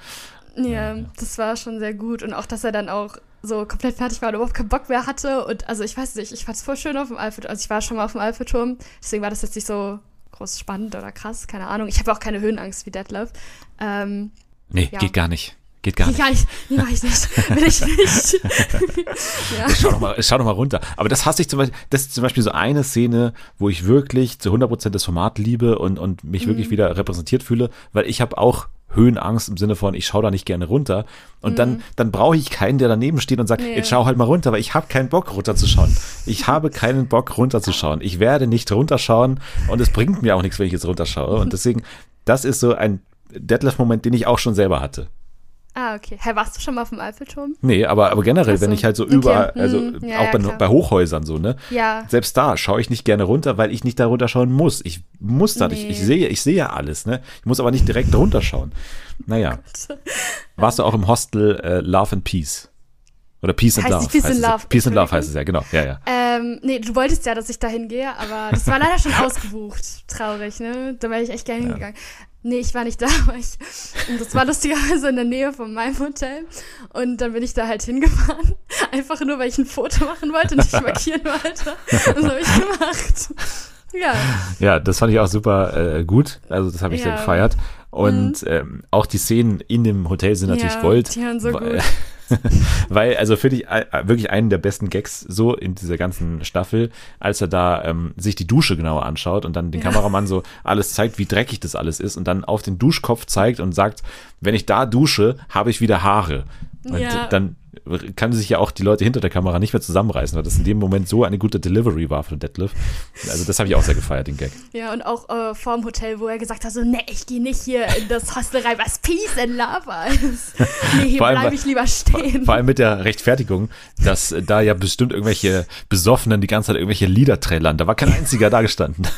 Speaker 2: Ja, das war schon sehr gut. Und auch, dass er dann auch so komplett fertig war und überhaupt keinen Bock mehr hatte. Und also ich weiß nicht, ich fand es voll schön auf dem Eiffelturm. Also ich war schon mal auf dem Eiffelturm, deswegen war das jetzt nicht so groß spannend oder krass, keine Ahnung. Ich habe auch keine Höhenangst wie Detlef. Ähm,
Speaker 1: nee, ja. geht gar nicht. Geht gar nicht.
Speaker 2: Gar nicht. Nee, mach ich nicht. Will ich nicht.
Speaker 1: ja. Schau doch, mal, schau doch mal runter. Aber das hasse ich zum Beispiel, das ist zum Beispiel so eine Szene, wo ich wirklich zu 100% das Format liebe und, und mich mhm. wirklich wieder repräsentiert fühle, weil ich habe auch Höhenangst im Sinne von, ich schaue da nicht gerne runter. Und mhm. dann, dann brauche ich keinen, der daneben steht und sagt, nee. jetzt schau halt mal runter, weil ich habe keinen Bock runterzuschauen. Ich habe keinen Bock runterzuschauen. Ich werde nicht runterschauen und es bringt mir auch nichts, wenn ich jetzt runterschaue. Und deswegen, das ist so ein Deadlift-Moment, den ich auch schon selber hatte.
Speaker 2: Ah, okay. Hey, warst du schon mal auf dem Eiffelturm?
Speaker 1: Nee, aber, aber generell, so. wenn ich halt so okay. überall, also hm, ja, auch bei, ja, bei, Hochhäusern so, ne?
Speaker 2: Ja.
Speaker 1: Selbst da schaue ich nicht gerne runter, weil ich nicht da runterschauen muss. Ich muss da nee. nicht. Ich sehe, ich sehe ja alles, ne? Ich muss aber nicht direkt runterschauen. Naja. Oh Warst du auch im Hostel äh, Love and Peace? Oder Peace and Love.
Speaker 2: Peace, and Love.
Speaker 1: Peace and Love heißt es ja, genau. Ja, ja.
Speaker 2: Ähm, nee, du wolltest ja, dass ich da hingehe, aber das war leider schon ausgebucht. Traurig, ne? Da wäre ich echt gerne ja. hingegangen. Nee, ich war nicht da, aber ich, und das war lustigerweise in der Nähe von meinem Hotel. Und dann bin ich da halt hingefahren. Einfach nur, weil ich ein Foto machen wollte und dich markieren wollte. Das habe ich gemacht. Ja.
Speaker 1: Ja, das fand ich auch super äh, gut. Also, das habe ich ja. sehr gefeiert. Und mhm. ähm, auch die Szenen in dem Hotel sind natürlich ja, Gold.
Speaker 2: Die waren so gut.
Speaker 1: Weil, also finde ich äh, wirklich einen der besten Gags so in dieser ganzen Staffel, als er da ähm, sich die Dusche genauer anschaut und dann den ja. Kameramann so alles zeigt, wie dreckig das alles ist und dann auf den Duschkopf zeigt und sagt, wenn ich da dusche, habe ich wieder Haare. Und ja. dann kann sich ja auch die Leute hinter der Kamera nicht mehr zusammenreißen, weil das in dem Moment so eine gute Delivery war von Deadlift. Also das habe ich auch sehr gefeiert, den Gag.
Speaker 2: Ja, und auch äh, vor dem Hotel, wo er gesagt hat, so, ne, ich gehe nicht hier in das Hostel rein, was Peace and Love ist. Nee, hier bleibe ich lieber stehen.
Speaker 1: Vor allem mit der Rechtfertigung, dass da ja bestimmt irgendwelche Besoffenen die ganze Zeit irgendwelche Lieder trällern. Da war kein einziger da gestanden.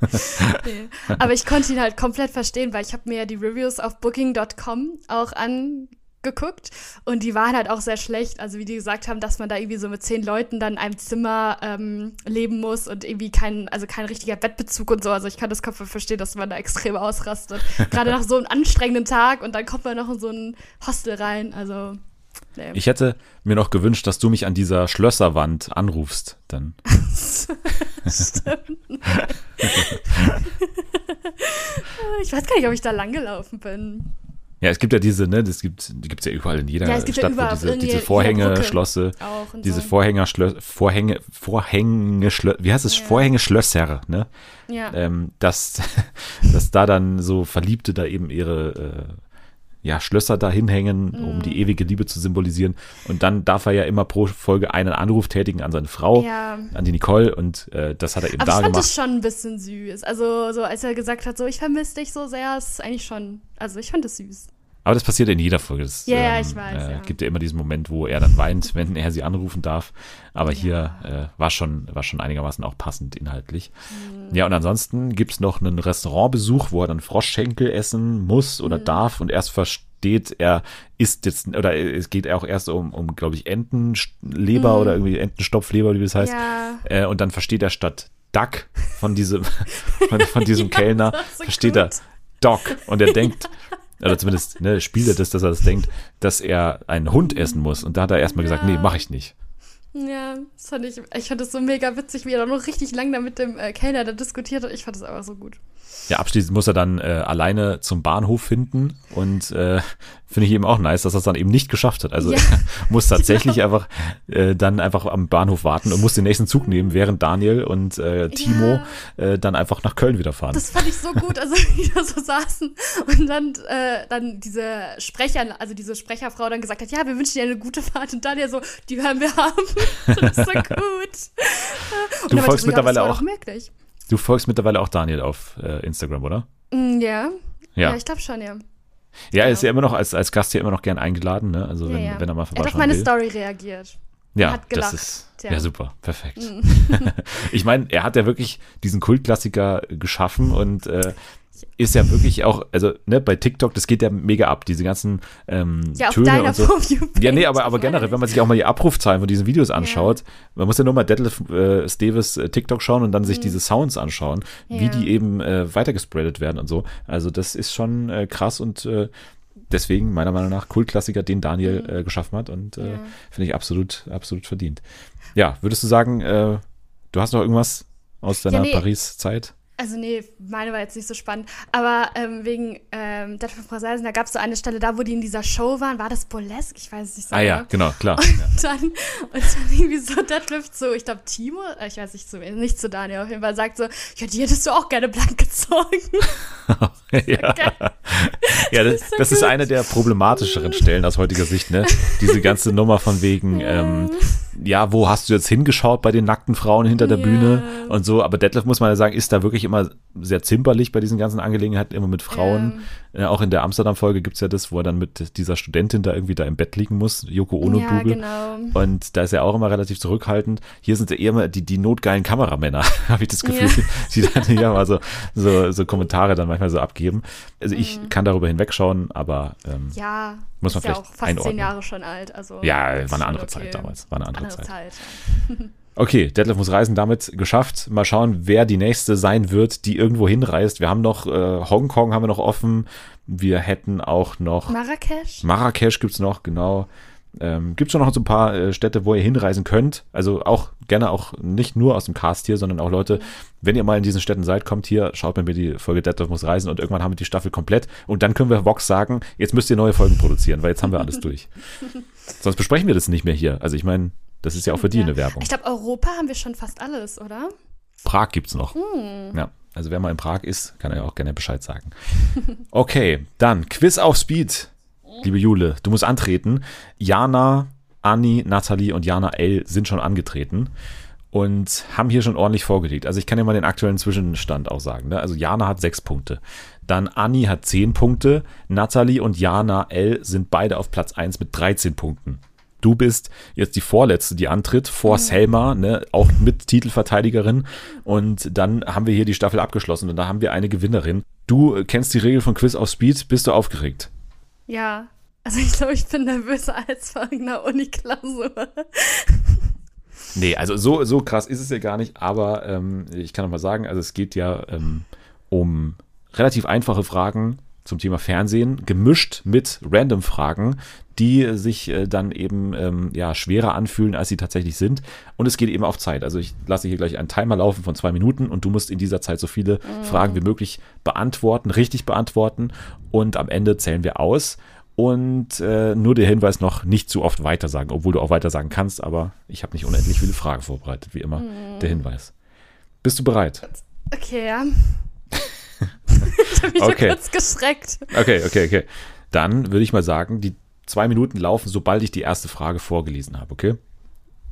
Speaker 1: Ja.
Speaker 2: Nee. Aber ich konnte ihn halt komplett verstehen, weil ich habe mir ja die Reviews auf Booking.com auch an geguckt und die waren halt auch sehr schlecht. Also wie die gesagt haben, dass man da irgendwie so mit zehn Leuten dann in einem Zimmer ähm, leben muss und irgendwie kein, also kein richtiger Bettbezug und so. Also ich kann das Kopf verstehen, dass man da extrem ausrastet. Gerade nach so einem anstrengenden Tag und dann kommt man noch in so ein Hostel rein. Also
Speaker 1: nee. Ich hätte mir noch gewünscht, dass du mich an dieser Schlösserwand anrufst, dann. Stimmt.
Speaker 2: ich weiß gar nicht, ob ich da langgelaufen bin.
Speaker 1: Ja, es gibt ja diese, ne, das gibt die gibt's ja überall in jeder ja, Stadt, ja wo diese, diese Vorhänge, Schlosse, diese so. Vorhänger, Schlö Vorhänge, Vorhänge, Schlö wie heißt es, ja. Vorhänge, Schlösser, ne? Ja. Ähm, dass, dass da dann so Verliebte da eben ihre, äh, ja, Schlösser da hinhängen, mhm. um die ewige Liebe zu symbolisieren. Und dann darf er ja immer pro Folge einen Anruf tätigen an seine Frau, ja. an die Nicole. Und äh, das hat er eben
Speaker 2: Aber
Speaker 1: da
Speaker 2: gemacht.
Speaker 1: ich
Speaker 2: fand es schon ein bisschen süß. Also, so als er gesagt hat, so, ich vermisse dich so sehr, ist eigentlich schon, also ich fand es süß.
Speaker 1: Aber das passiert in jeder Folge. Das,
Speaker 2: ja, ähm, ich weiß.
Speaker 1: Äh, ja. gibt ja immer diesen Moment, wo er dann weint, wenn er sie anrufen darf. Aber ja. hier äh, war, schon, war schon einigermaßen auch passend inhaltlich. Mhm. Ja, und ansonsten gibt es noch einen Restaurantbesuch, wo er dann Froschschenkel essen muss oder mhm. darf und erst versteht, er isst jetzt, oder es geht auch erst um, um glaube ich, Entenleber mhm. oder irgendwie Entenstopfleber, wie das heißt. Ja. Äh, und dann versteht er statt Duck von diesem, von, von diesem Kellner, so versteht gut. er Doc. Und er denkt, oder zumindest ne, spielt er das, dass er das denkt, dass er einen Hund essen muss. Und da hat er erstmal gesagt, nee, mach ich nicht.
Speaker 2: Ja, das fand ich, ich fand das so mega witzig, wie er da noch richtig lang da mit dem äh, Kellner da diskutiert hat. Ich fand das einfach so gut.
Speaker 1: Ja, abschließend muss er dann äh, alleine zum Bahnhof finden und äh, finde ich eben auch nice, dass er es dann eben nicht geschafft hat. Also ja, er muss tatsächlich genau. einfach äh, dann einfach am Bahnhof warten und muss den nächsten Zug nehmen, während Daniel und äh, Timo ja. äh, dann einfach nach Köln wieder fahren.
Speaker 2: Das fand ich so gut, also wie da so saßen und dann, äh, dann diese Sprecher, also diese Sprecherfrau dann gesagt hat, ja, wir wünschen dir eine gute Fahrt und Daniel so, die hören wir haben. das ist so gut.
Speaker 1: Und du folgst so, mittlerweile ja, auch. Möglich. Du folgst mittlerweile auch Daniel auf äh, Instagram, oder?
Speaker 2: Mm, ja. Ja, ja ich glaube schon, ja.
Speaker 1: Ja, er ist ja immer noch als, als Gast hier immer noch gern eingeladen, ne? Also wenn, ja, ja. wenn er mal
Speaker 2: vorbeischauen Er hat auf meine will. Story reagiert.
Speaker 1: Ja, das ist ja, ja super, perfekt. Mm. ich meine, er hat ja wirklich diesen Kultklassiker geschaffen und äh, ist ja wirklich auch, also ne, bei TikTok, das geht ja mega ab, diese ganzen ähm, ja, Töne und so. Ja, nee, aber, aber generell, wenn man sich auch mal die Abrufzahlen von diesen Videos anschaut, ja. man muss ja nur mal Detlef äh, Steves äh, TikTok schauen und dann sich mhm. diese Sounds anschauen, ja. wie die eben äh, weitergespreadet werden und so. Also das ist schon äh, krass und äh, deswegen meiner Meinung nach Kultklassiker, den Daniel mhm. äh, geschaffen hat und äh, finde ich absolut, absolut verdient. Ja, würdest du sagen, äh, du hast noch irgendwas aus deiner ja, nee. Paris-Zeit?
Speaker 2: Also nee, meine war jetzt nicht so spannend. Aber ähm, wegen ähm, Deadlift Brasilien, da gab es so eine Stelle da, wo die in dieser Show waren. War das Burlesque? Ich weiß es nicht
Speaker 1: so. Ah ja, genau, klar.
Speaker 2: Und, ja. dann, und dann irgendwie so Deadlift so, ich glaube Timo, äh, ich weiß nicht zu so, nicht zu Daniel auf jeden Fall, sagt so, ja, die hättest du auch gerne blank gezogen.
Speaker 1: ja, ja das, das, so das ist eine der problematischeren Stellen aus heutiger Sicht, ne? Diese ganze Nummer von wegen, ähm, ja, wo hast du jetzt hingeschaut bei den nackten Frauen hinter der yeah. Bühne und so. Aber Detlef, muss man ja sagen, ist da wirklich immer sehr zimperlich bei diesen ganzen Angelegenheiten, immer mit Frauen. Äh, auch in der Amsterdam-Folge gibt es ja das, wo er dann mit dieser Studentin da irgendwie da im Bett liegen muss, Yoko Ono-Bubel. Ja, genau. Und da ist er auch immer relativ zurückhaltend. Hier sind ja eher immer die, die notgeilen Kameramänner, habe ich das Gefühl, yeah. die dann hier mal so, so, so Kommentare dann manchmal so abgeben. Also ich mhm. kann darüber hinwegschauen, aber ähm,
Speaker 2: ja,
Speaker 1: muss man
Speaker 2: ist ja
Speaker 1: auch
Speaker 2: fast einordnen. zehn Jahre schon alt. Also
Speaker 1: ja, war eine andere okay. Zeit damals. War eine andere, andere Zeit. Zeit okay, Detlef muss reisen damit geschafft. Mal schauen, wer die nächste sein wird, die irgendwo hinreist. Wir haben noch äh, Hongkong haben wir noch offen. Wir hätten auch noch
Speaker 2: Marrakesch.
Speaker 1: Marrakesch gibt's noch, genau. Ähm, Gibt es schon noch so ein paar äh, Städte, wo ihr hinreisen könnt? Also auch gerne auch nicht nur aus dem Cast hier, sondern auch Leute, wenn ihr mal in diesen Städten seid, kommt hier, schaut mir die Folge Dead muss reisen und irgendwann haben wir die Staffel komplett und dann können wir Vox sagen, jetzt müsst ihr neue Folgen produzieren, weil jetzt haben wir alles durch. Sonst besprechen wir das nicht mehr hier. Also ich meine, das ist ja auch für die eine Werbung.
Speaker 2: Ich glaube, Europa haben wir schon fast alles, oder?
Speaker 1: Prag gibt's noch. Mm. Ja. Also wer mal in Prag ist, kann ja auch gerne Bescheid sagen. Okay, dann Quiz auf Speed liebe Jule, du musst antreten. Jana, Anni, Nathalie und Jana L. sind schon angetreten und haben hier schon ordentlich vorgelegt. Also ich kann dir mal den aktuellen Zwischenstand auch sagen. Ne? Also Jana hat sechs Punkte. Dann Anni hat zehn Punkte. Nathalie und Jana L. sind beide auf Platz eins mit 13 Punkten. Du bist jetzt die Vorletzte, die antritt, vor mhm. Selma, ne, auch mit Titelverteidigerin. Und dann haben wir hier die Staffel abgeschlossen und da haben wir eine Gewinnerin. Du kennst die Regel von Quiz auf Speed. Bist du aufgeregt?
Speaker 2: Ja, also ich glaube, ich bin nervöser als vor einer Uni-Klausur.
Speaker 1: Nee, also so, so krass ist es ja gar nicht, aber ähm, ich kann noch mal sagen, also es geht ja ähm, um relativ einfache Fragen zum Thema Fernsehen, gemischt mit random Fragen, die sich äh, dann eben ähm, ja, schwerer anfühlen, als sie tatsächlich sind. Und es geht eben auf Zeit. Also ich lasse hier gleich einen Timer laufen von zwei Minuten und du musst in dieser Zeit so viele mm. Fragen wie möglich beantworten, richtig beantworten. Und am Ende zählen wir aus. Und äh, nur der Hinweis noch, nicht zu oft weitersagen, obwohl du auch weitersagen kannst, aber ich habe nicht unendlich viele Fragen vorbereitet, wie immer. Mm. Der Hinweis. Bist du bereit?
Speaker 2: Okay, ja. ich habe mich okay. kurz geschreckt.
Speaker 1: Okay, okay, okay. Dann würde ich mal sagen, die zwei Minuten laufen, sobald ich die erste Frage vorgelesen habe, okay?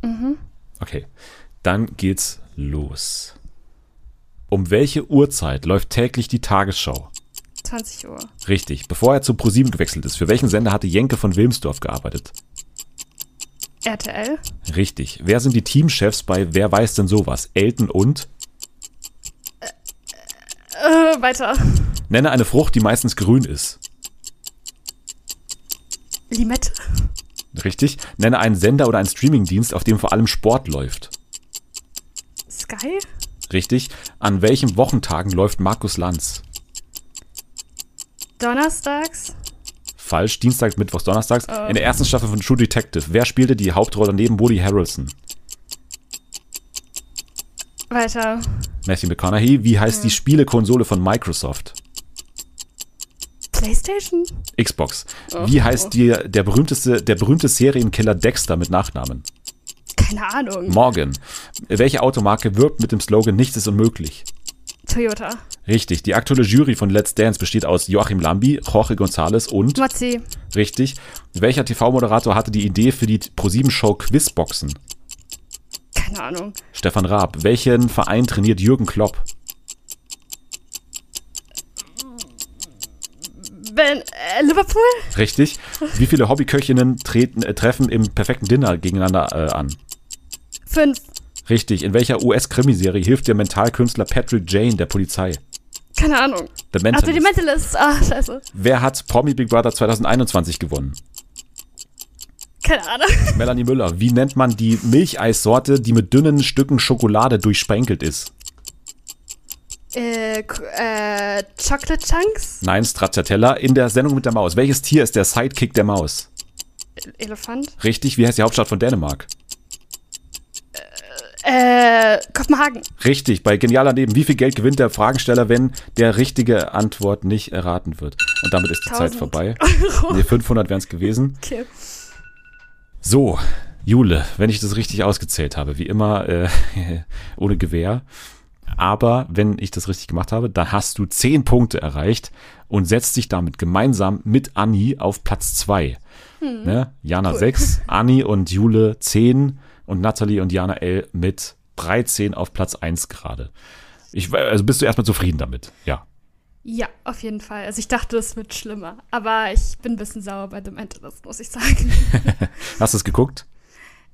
Speaker 1: Mhm. Okay. Dann geht's los. Um welche Uhrzeit läuft täglich die Tagesschau?
Speaker 2: 20 Uhr.
Speaker 1: Richtig. Bevor er zu ProSieben gewechselt ist, für welchen Sender hatte Jenke von Wilmsdorf gearbeitet?
Speaker 2: RTL.
Speaker 1: Richtig. Wer sind die Teamchefs bei Wer weiß denn sowas? Elton und?
Speaker 2: Äh, weiter.
Speaker 1: Nenne eine Frucht, die meistens grün ist.
Speaker 2: Limette.
Speaker 1: Richtig. Nenne einen Sender oder einen Streamingdienst, auf dem vor allem Sport läuft.
Speaker 2: Sky.
Speaker 1: Richtig. An welchen Wochentagen läuft Markus Lanz?
Speaker 2: Donnerstags.
Speaker 1: Falsch. Dienstag, Mittwochs, Donnerstags. Oh. In der ersten Staffel von True Detective. Wer spielte die Hauptrolle neben Woody Harrelson?
Speaker 2: Weiter.
Speaker 1: Matthew McConaughey. Wie heißt hm. die Spielekonsole von Microsoft?
Speaker 2: PlayStation?
Speaker 1: Xbox. Oh, Wie heißt oh. die, der berühmteste, der berühmte Serienkiller Dexter mit Nachnamen?
Speaker 2: Keine Ahnung.
Speaker 1: Morgan. Welche Automarke wirbt mit dem Slogan Nichts ist unmöglich?
Speaker 2: Toyota.
Speaker 1: Richtig. Die aktuelle Jury von Let's Dance besteht aus Joachim Lambi, Jorge González und.
Speaker 2: Matzi.
Speaker 1: Richtig. Welcher TV-Moderator hatte die Idee für die ProSieben-Show Quizboxen?
Speaker 2: Keine Ahnung.
Speaker 1: Stefan Raab. Welchen Verein trainiert Jürgen Klopp?
Speaker 2: Ben, äh, Liverpool?
Speaker 1: Richtig. Wie viele Hobbyköchinnen treten, äh, treffen im perfekten Dinner gegeneinander äh, an?
Speaker 2: Fünf.
Speaker 1: Richtig. In welcher US-Krimiserie hilft der Mentalkünstler Patrick Jane der Polizei?
Speaker 2: Keine Ahnung.
Speaker 1: The Mentalist.
Speaker 2: Ach, die Mentalist. Ah, scheiße.
Speaker 1: Wer hat Promi Big Brother 2021 gewonnen?
Speaker 2: Keine Ahnung.
Speaker 1: Melanie Müller. Wie nennt man die Milcheissorte, die mit dünnen Stücken Schokolade durchsprenkelt ist?
Speaker 2: Äh, äh, Chocolate Chunks?
Speaker 1: Nein, Stracciatella. In der Sendung mit der Maus. Welches Tier ist der Sidekick der Maus?
Speaker 2: Elefant.
Speaker 1: Richtig. Wie heißt die Hauptstadt von Dänemark?
Speaker 2: Äh, Äh, Kopenhagen.
Speaker 1: Richtig, bei Genialer Leben. Wie viel Geld gewinnt der Fragensteller, wenn der richtige Antwort nicht erraten wird? Und damit ist die Zeit vorbei. Euro. Nee, 500 wären es gewesen. Okay. So, Jule, wenn ich das richtig ausgezählt habe, wie immer äh, ohne Gewehr. Aber wenn ich das richtig gemacht habe, dann hast du 10 Punkte erreicht und setzt dich damit gemeinsam mit Anni auf Platz 2. Hm. Ne? Jana cool. 6, Anni und Jule 10 und Natalie und Jana L mit 13 auf Platz 1 gerade. Ich, also bist du erstmal zufrieden damit, ja.
Speaker 2: Ja, auf jeden Fall. Also ich dachte, es wird schlimmer. Aber ich bin ein bisschen sauer bei dem Demented, muss ich sagen.
Speaker 1: Hast du es geguckt?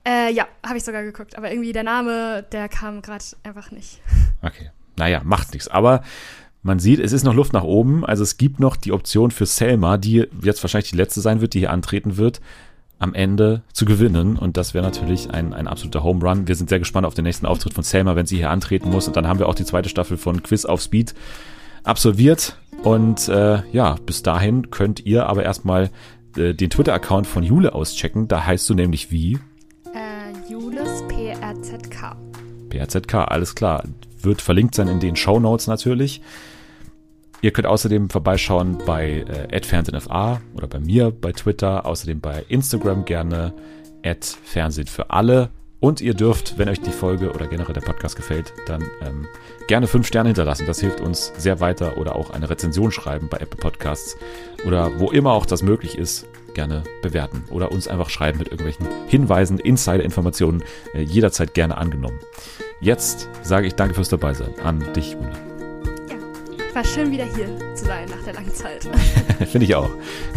Speaker 2: Äh, ja, habe ich sogar geguckt. Aber irgendwie der Name, der kam gerade einfach nicht.
Speaker 1: Okay. Naja, macht nichts. Aber man sieht, es ist noch Luft nach oben. Also es gibt noch die Option für Selma, die jetzt wahrscheinlich die letzte sein wird, die hier antreten wird, am Ende zu gewinnen. Und das wäre natürlich ein, ein absoluter Home Run. Wir sind sehr gespannt auf den nächsten Auftritt von Selma, wenn sie hier antreten muss. Und dann haben wir auch die zweite Staffel von Quiz auf Speed absolviert. Und äh, ja, bis dahin könnt ihr aber erstmal äh, den Twitter-Account von Jule auschecken. Da heißt du nämlich wie?
Speaker 2: Äh, Jules PRZK.
Speaker 1: PRZK, alles klar. Wird verlinkt sein in den Show Notes natürlich. Ihr könnt außerdem vorbeischauen bei äh, @fernsehnfa oder bei mir bei Twitter, außerdem bei Instagram gerne @fernsehen für alle. Und ihr dürft, wenn euch die Folge oder generell der Podcast gefällt, dann ähm, gerne fünf Sterne hinterlassen. Das hilft uns sehr weiter oder auch eine Rezension schreiben bei Apple Podcasts oder wo immer auch das möglich ist, gerne bewerten oder uns einfach schreiben mit irgendwelchen Hinweisen, Insider-Informationen, äh, jederzeit gerne angenommen. Jetzt sage ich danke fürs Dabeisein an dich, Ulla.
Speaker 2: War schön wieder hier zu sein nach der langen Zeit.
Speaker 1: Finde ich auch.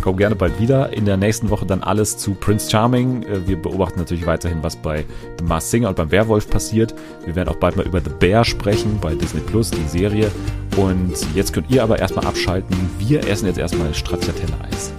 Speaker 1: Komm gerne bald wieder. In der nächsten Woche dann alles zu Prince Charming. Äh, wir beobachten natürlich weiterhin, was bei The Masked Singer und beim Werwolf passiert. Wir werden auch bald mal über The Bear sprechen bei Disney Plus, die Serie. Und jetzt könnt ihr aber erstmal abschalten. Wir essen jetzt erstmal Stracciatella-Eis.